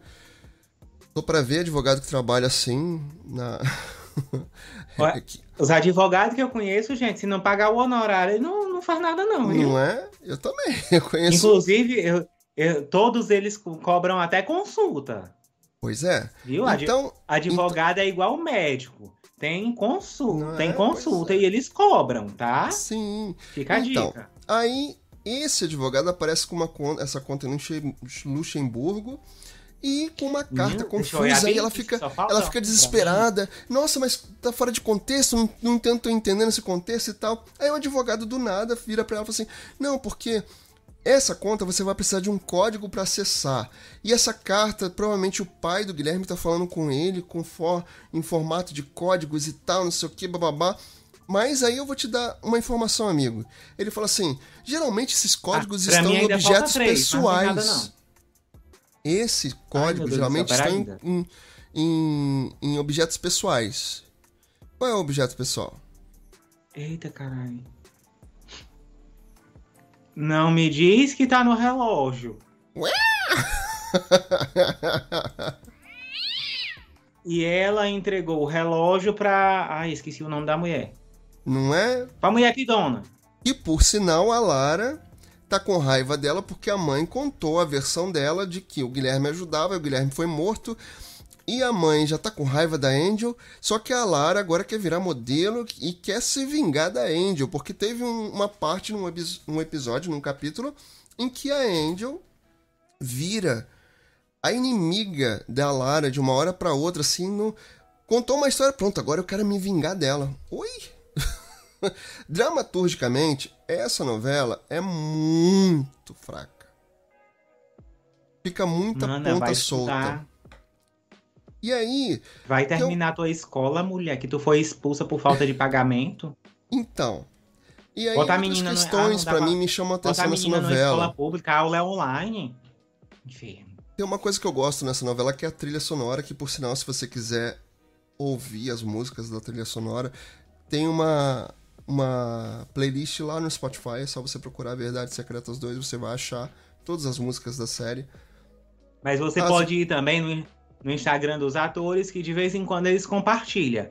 Speaker 1: Tô pra ver advogado que trabalha assim na.
Speaker 2: Ué, os advogados que eu conheço, gente, se não pagar o honorário, não, não faz nada, não. Viu?
Speaker 1: Não é? Eu também. Eu conheço.
Speaker 2: Inclusive, eu, eu, todos eles co- cobram até consulta.
Speaker 1: Pois é.
Speaker 2: Viu?
Speaker 1: Então,
Speaker 2: Advogado é igual médico. Tem consulta,
Speaker 1: Não
Speaker 2: tem
Speaker 1: é?
Speaker 2: consulta
Speaker 1: Pois é.
Speaker 2: e eles cobram, tá?
Speaker 1: sim.
Speaker 2: Fica a
Speaker 1: Então,
Speaker 2: dica.
Speaker 1: Aí, esse advogado aparece com uma conta, essa conta em Luxe- Luxemburgo e com uma carta
Speaker 2: deixa eu olhar
Speaker 1: confusa. Aí
Speaker 2: bem
Speaker 1: ela fica, ela fica desesperada. Nossa, mas tá fora de contexto, não, não entendendo esse contexto e tal. Aí o advogado do nada vira pra ela e fala assim: Não, porque essa conta você vai precisar de um código para acessar. E essa carta, provavelmente o pai do Guilherme tá falando com ele com for, em formato de códigos e tal, não sei o que, bababá. Mas aí eu vou te dar uma informação, amigo. Ele fala assim: geralmente esses códigos
Speaker 2: Ah,
Speaker 1: estão em objetos
Speaker 2: três,
Speaker 1: pessoais. Esse código
Speaker 2: do
Speaker 1: geralmente está em, em, em- em objetos pessoais. Qual é o objeto pessoal?
Speaker 2: Eita, caralho. Não me diz que tá no relógio. E ela entregou o relógio pra. Ai, esqueci o nome da mulher.
Speaker 1: Não é?
Speaker 2: Pra mulher que dona.
Speaker 1: E por sinal, a Lara tá com raiva dela porque a mãe contou a versão dela de que o Guilherme ajudava, e o Guilherme foi morto. E a mãe já tá com raiva da Angel, só que a Lara agora quer virar modelo e quer se vingar da Angel, porque teve um- uma parte num epi- num episódio, num capítulo, em que a Angel vira a inimiga da Lara de uma hora pra outra, assim, no... contou uma história, pronto, agora eu quero me vingar dela. Oi? Dramaturgicamente, essa novela é muito fraca. Fica muita
Speaker 2: Mana,
Speaker 1: ponta solta. E aí,
Speaker 2: Vai terminar tua escola, mulher, que tu foi expulsa por falta de pagamento.
Speaker 1: então. E aí,
Speaker 2: Bota a
Speaker 1: outras
Speaker 2: menina no-
Speaker 1: questões
Speaker 2: ah,
Speaker 1: pra mim me chamam a atenção nessa
Speaker 2: menina na escola
Speaker 1: novela.
Speaker 2: pública, a aula é online. Inferno.
Speaker 1: Tem uma coisa que eu gosto nessa novela que é a trilha sonora, que por sinal, se você quiser ouvir as músicas da trilha sonora, tem uma, uma playlist lá no Spotify, é só você procurar Verdades Secretas 2, você vai achar todas as músicas da série.
Speaker 2: Mas você
Speaker 1: Ah,
Speaker 2: pode ir também no, no Instagram dos atores, que de vez em quando eles compartilham.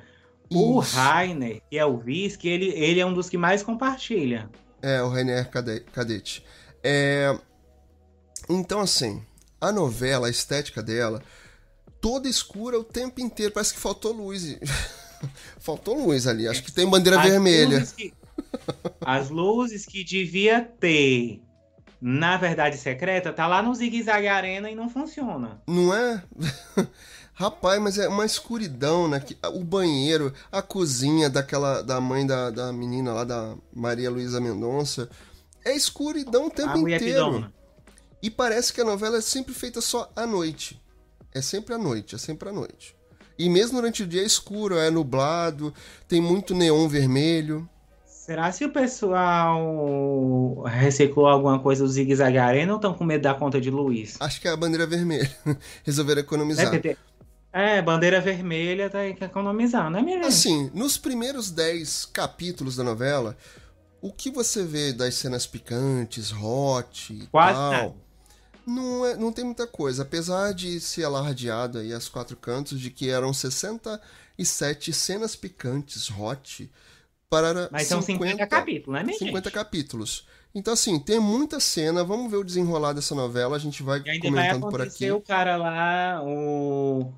Speaker 2: O. Rainer, que é o vice, que ele, ele é um dos que mais compartilha.
Speaker 1: É, o Rainier Cade- Cadete. É... Então, assim, a novela, a estética dela, toda escura o tempo inteiro. Parece que faltou luz. faltou luz ali. Acho que tem bandeira
Speaker 2: As
Speaker 1: vermelha.
Speaker 2: luzes que- as luzes que devia ter, na verdade secreta, tá lá no Zig Zag Arena e não funciona.
Speaker 1: Não é? Rapaz, mas é uma escuridão, né? Que- O banheiro, a cozinha daquela da mãe da, da menina lá, da Maria Luísa Mendonça. É escuridão o tempo inteiro. E parece que a novela é sempre feita só à noite. É sempre à noite, é sempre à noite. E mesmo durante o dia é escuro, é nublado, tem muito neon vermelho.
Speaker 2: Será se o pessoal reciclou alguma coisa do Zig Zag Arena ou estão com medo da conta de luz?
Speaker 1: Acho que é a bandeira vermelha. Resolveram
Speaker 2: É,
Speaker 1: economizar.
Speaker 2: tem- é, bandeira vermelha tá aí que economizar, né, minha?
Speaker 1: Assim, nos primeiros 10 capítulos da novela, o que você vê das cenas picantes, hot e
Speaker 2: Quase
Speaker 1: tal,
Speaker 2: nada.
Speaker 1: Não, é, não tem muita coisa. Apesar de ser alardeado aí aos quatro cantos de que eram 67 cenas picantes, hot, para
Speaker 2: Mas são 50 capítulos, né, minha
Speaker 1: 50
Speaker 2: gente?
Speaker 1: capítulos. Então, assim, tem muita cena. Vamos ver o desenrolar dessa novela. A gente vai
Speaker 2: E ainda vai
Speaker 1: comentando por
Speaker 2: acontecer
Speaker 1: aqui.
Speaker 2: o cara lá, o,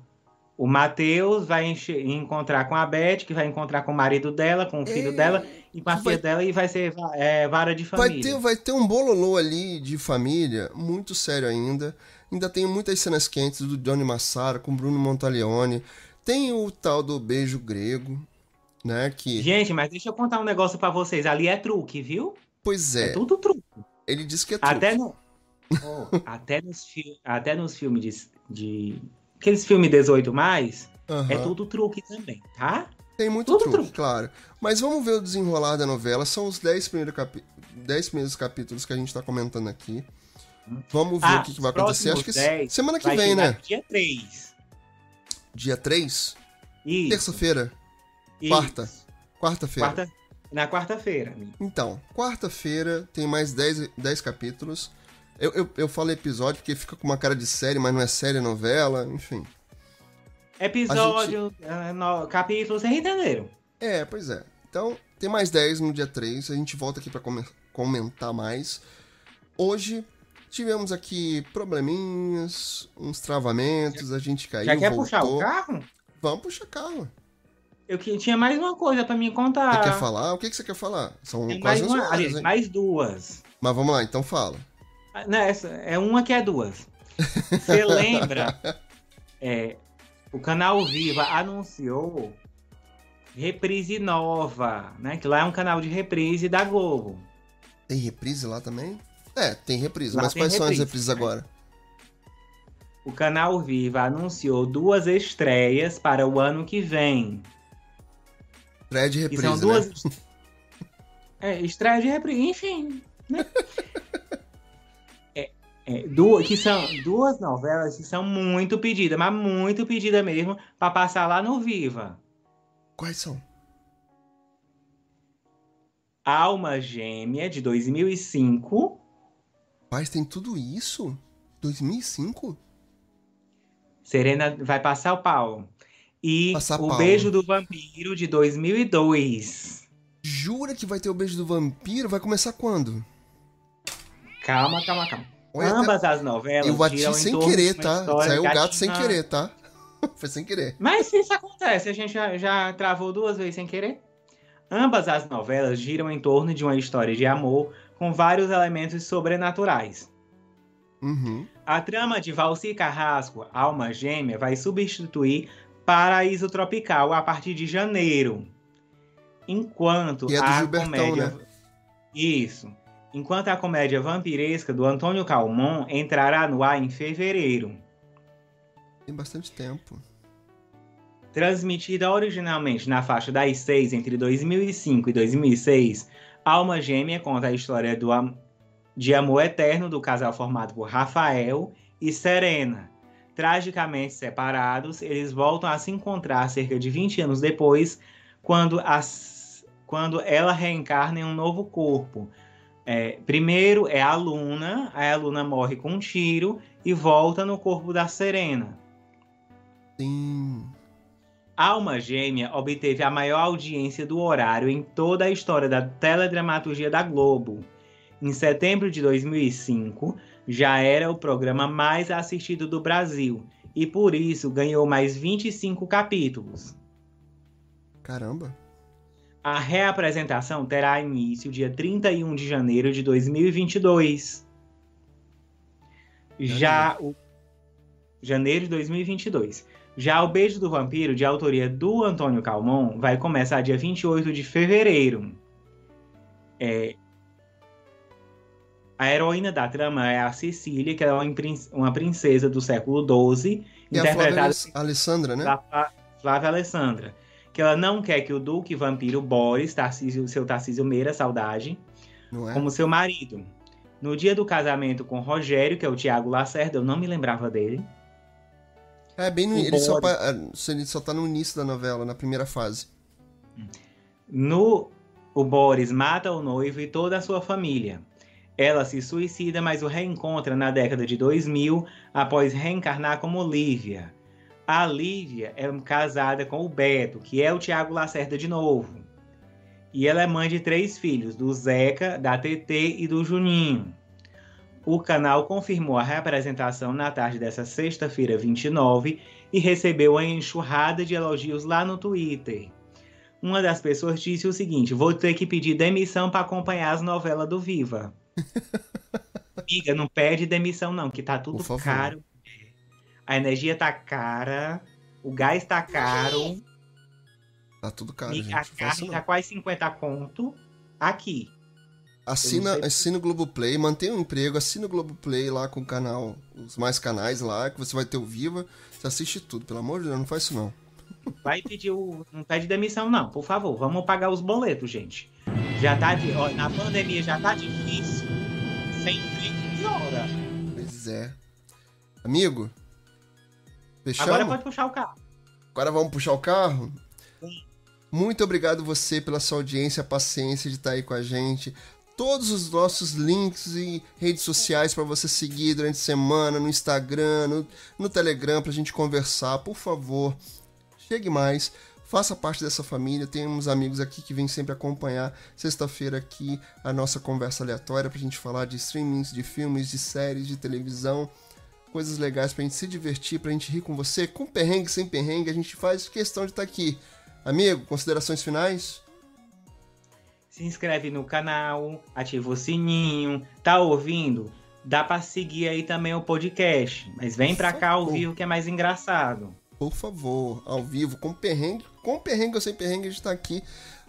Speaker 2: o Matheus vai enche- encontrar com a Beth, que vai encontrar com o marido dela, com o filho
Speaker 1: É,
Speaker 2: dela e com a
Speaker 1: vai-
Speaker 2: filha dela e vai ser é, vara de
Speaker 1: Vai
Speaker 2: família.
Speaker 1: ter, vai ter um bololô ali de família, muito sério ainda. Ainda tem muitas cenas quentes do Johnny Massara com Bruno Montaleone. Tem o tal do beijo grego, né? Que,
Speaker 2: Gente, mas deixa eu contar um negócio pra vocês. Ali é truque, viu?
Speaker 1: pois
Speaker 2: É,
Speaker 1: é,
Speaker 2: tudo truque.
Speaker 1: ele disse que é truque.
Speaker 2: Até, no, Oh, até, nos, fi- até nos filmes de, de. Aqueles filmes 18 mais,
Speaker 1: Aham.
Speaker 2: é tudo truque também, tá?
Speaker 1: Tem muito
Speaker 2: tudo
Speaker 1: truque,
Speaker 2: truque.
Speaker 1: claro. Mas vamos ver o desenrolar da novela. São os 10 primeiros, capi... 10 primeiros capítulos que a gente tá comentando aqui. Vamos ver
Speaker 2: Ah,
Speaker 1: o que, que vai acontecer. Acho que
Speaker 2: 10
Speaker 1: semana que vem, né?
Speaker 2: Dia 3.
Speaker 1: Dia 3?
Speaker 2: Isso.
Speaker 1: Terça-feira. Quarta. Quarta-feira.
Speaker 2: Quarta, na quarta-feira, amigo.
Speaker 1: Então, quarta-feira tem mais 10, 10 capítulos. Eu, eu, eu falo episódio porque fica com uma cara de série, mas não é série, é novela, enfim.
Speaker 2: Episódio, ah, no- capítulo, vocês entenderam?
Speaker 1: É, pois é. Então, tem mais 10 no dia 3. A gente volta aqui pra come- comentar mais. Hoje tivemos aqui probleminhas, uns travamentos, a gente caiu,
Speaker 2: Já quer
Speaker 1: voltou.
Speaker 2: puxar o carro?
Speaker 1: Vamos puxar carro.
Speaker 2: Eu que- tinha mais uma coisa pra me contar.
Speaker 1: Você quer falar? O que, que você quer falar? São.
Speaker 2: Tem
Speaker 1: quase
Speaker 2: mais,
Speaker 1: 11
Speaker 2: uma,
Speaker 1: horas,
Speaker 2: mais duas.
Speaker 1: Mas vamos lá, então fala.
Speaker 2: Ah, Não, essa é uma que é duas. Você lembra? É, o canal Viva anunciou reprise nova, né? Que lá é um canal de reprise da Globo.
Speaker 1: Tem reprise lá também? É, tem reprise.
Speaker 2: Lá
Speaker 1: mas
Speaker 2: tem
Speaker 1: quais são as
Speaker 2: reprise,
Speaker 1: reprises
Speaker 2: né?
Speaker 1: agora?
Speaker 2: O canal Viva anunciou duas estreias para o ano que vem.
Speaker 1: Estreia de
Speaker 2: E
Speaker 1: reprise,
Speaker 2: são duas.
Speaker 1: né?
Speaker 2: É, estreia de reprise, enfim. Né? É, é, du- que são duas novelas que são muito pedidas, mas muito pedidas mesmo, para passar lá no Viva.
Speaker 1: Quais são?
Speaker 2: Alma Gêmea, de 2005.
Speaker 1: Paz, tem tudo isso? 2005?
Speaker 2: Serena vai passar o pau. E
Speaker 1: Passar
Speaker 2: o
Speaker 1: pau.
Speaker 2: Beijo do Vampiro, de 2002.
Speaker 1: Jura que vai ter o beijo do vampiro? Vai começar quando?
Speaker 2: Calma, calma, calma.
Speaker 1: Olha,
Speaker 2: Ambas as novelas
Speaker 1: Eu bati
Speaker 2: giram em
Speaker 1: sem
Speaker 2: torno
Speaker 1: querer,
Speaker 2: de uma
Speaker 1: tá?
Speaker 2: história
Speaker 1: Saiu o gato
Speaker 2: gatinha.
Speaker 1: sem querer, tá? Foi sem querer.
Speaker 2: Mas isso acontece, a gente já, já travou duas vezes sem querer. Ambas as novelas giram em torno de uma história de amor com vários elementos sobrenaturais.
Speaker 1: Uhum.
Speaker 2: A trama de Valci Carrasco, Alma Gêmea, vai substituir Paraíso Tropical a partir de janeiro. Enquanto
Speaker 1: E é do
Speaker 2: a
Speaker 1: Gilbertão,
Speaker 2: comédia.
Speaker 1: né?
Speaker 2: Isso. Enquanto a comédia vampiresca do Antônio Calmon entrará no ar em fevereiro.
Speaker 1: Tem bastante tempo.
Speaker 2: Transmitida originalmente na faixa das seis entre 2005 e 2006, Alma Gêmea conta a história do de amor eterno do casal formado por Rafael e Serena. Tragicamente separados, eles voltam a se encontrar cerca de 20 anos depois, quando, as- quando ela reencarna em um novo corpo. É, primeiro é a Luna, aí a Luna morre com um tiro e volta no corpo da Serena.
Speaker 1: Sim.
Speaker 2: Alma Gêmea obteve a maior audiência do horário em toda a história da teledramaturgia da Globo. Em setembro de 2005, já era o programa mais assistido do Brasil e por isso ganhou mais 25 capítulos.
Speaker 1: Caramba.
Speaker 2: A reapresentação terá início dia 31 de janeiro de 2022. Já o janeiro de 2022. Já o Beijo do Vampiro, de autoria do Antônio Calmon, vai começar dia 28 de fevereiro. É, A heroína da trama é a Cecília, que é uma, prin- uma princesa do século XII,
Speaker 1: E a Flávia
Speaker 2: interpretada
Speaker 1: Aless- Alessandra, né?
Speaker 2: da Flávia Alessandra. Que ela não quer que o Duque Vampiro Boris, Tarcísio, seu Tarcísio Meira, saudade,
Speaker 1: é?
Speaker 2: como seu marido. No dia do casamento com Rogério, que é o Tiago Lacerda, eu não me lembrava dele.
Speaker 1: É, bem no, ele, só,
Speaker 2: Boris.
Speaker 1: é, ele só tá no início da novela, na primeira fase.
Speaker 2: No, o Boris mata o noivo e toda a sua família. Ela se suicida, mas o reencontra na década de 2000 após reencarnar como Lívia. A Lívia é casada com o Beto, que é o Tiago Lacerda de novo. E ela é mãe de três filhos, do Zeca, da TT e do Juninho. O canal confirmou a reapresentação na tarde dessa sexta-feira 29 e recebeu uma enxurrada de elogios lá no Twitter. Uma das pessoas disse o seguinte: vou ter que pedir demissão para acompanhar as novelas do Viva. Amiga, não pede demissão, não, que tá tudo caro. A energia tá cara, o gás tá caro,
Speaker 1: Tá tudo caro,
Speaker 2: e
Speaker 1: gente.
Speaker 2: a carne tá quase 50 conto aqui.
Speaker 1: Assina, assina o Globoplay, mantenha o emprego, assina o Globoplay lá com o canal, os mais canais lá, que você vai ter o Viva. Você assiste tudo, pelo amor de Deus, não faz isso não.
Speaker 2: Vai pedir o. Não pede demissão, não, por favor. Vamos pagar os boletos, gente. Já tá de. Ó, na pandemia já tá difícil. Sem piora.
Speaker 1: Pois é. Amigo,
Speaker 2: Agora
Speaker 1: Agora,
Speaker 2: pode puxar o carro.
Speaker 1: vamos puxar o carro? Muito obrigado você pela sua audiência, paciência de estar aí com a gente. Todos os nossos links e redes sociais para você seguir durante a semana, no Instagram, no, no Telegram, para a gente conversar. Por favor, chegue mais, faça parte dessa família. Temos amigos aqui que vêm sempre acompanhar sexta-feira aqui a nossa conversa aleatória para a gente falar de streamings, de filmes, de séries, de televisão coisas legais pra gente se divertir, pra gente rir com você, com perrengue, sem perrengue, a gente faz questão de estar tá aqui. Amigo, considerações finais?
Speaker 2: Se inscreve no canal, ativa o sininho, tá ouvindo? Dá pra seguir aí também o podcast, mas vem Por pra favor. cá ao vivo que é mais engraçado.
Speaker 1: Por favor, ao vivo, com perrengue, com perrengue ou sem perrengue, a gente tá aqui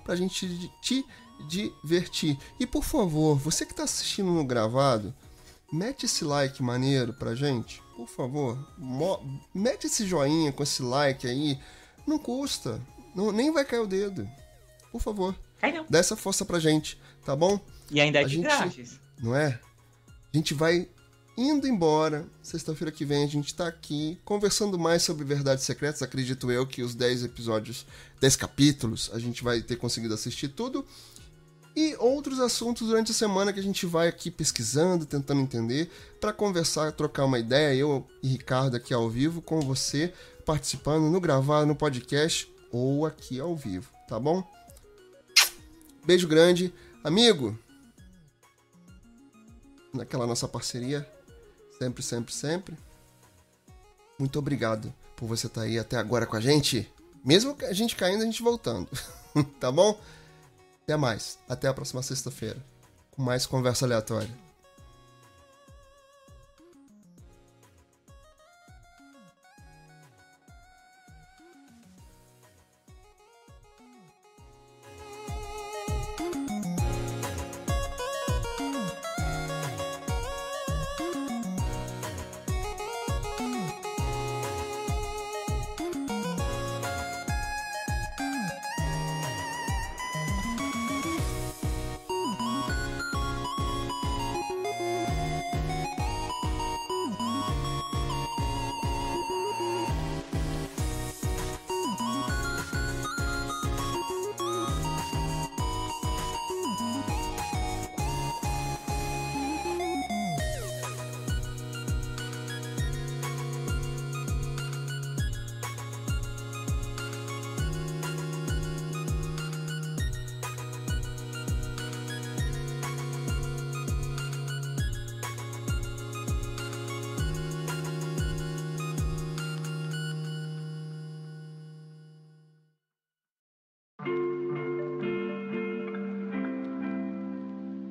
Speaker 1: pra gente te divertir. E por favor, você que tá assistindo no gravado, mete esse like maneiro pra gente, por favor. mete esse joinha com esse like aí. Não custa. Não, nem vai cair o dedo. Por favor.
Speaker 2: Cai.
Speaker 1: Dá essa força pra gente, tá bom?
Speaker 2: E ainda é de grátis.
Speaker 1: Não é? A gente vai indo embora. Sexta-feira que vem a gente tá aqui conversando mais sobre Verdades Secretas. Acredito eu que os 10 episódios, 10 capítulos, a gente vai ter conseguido assistir tudo e outros assuntos durante a semana que a gente vai aqui pesquisando, tentando entender, para conversar, trocar uma ideia, eu e Ricardo aqui ao vivo com você, participando no gravado, no podcast ou aqui ao vivo, tá bom? Beijo grande, amigo. Naquela nossa parceria, sempre, sempre, sempre. Muito obrigado por você estar tá aí até agora com a gente. Mesmo a gente caindo, a gente voltando. tá bom? Até mais. Até a próxima sexta-feira. Com mais conversa aleatória.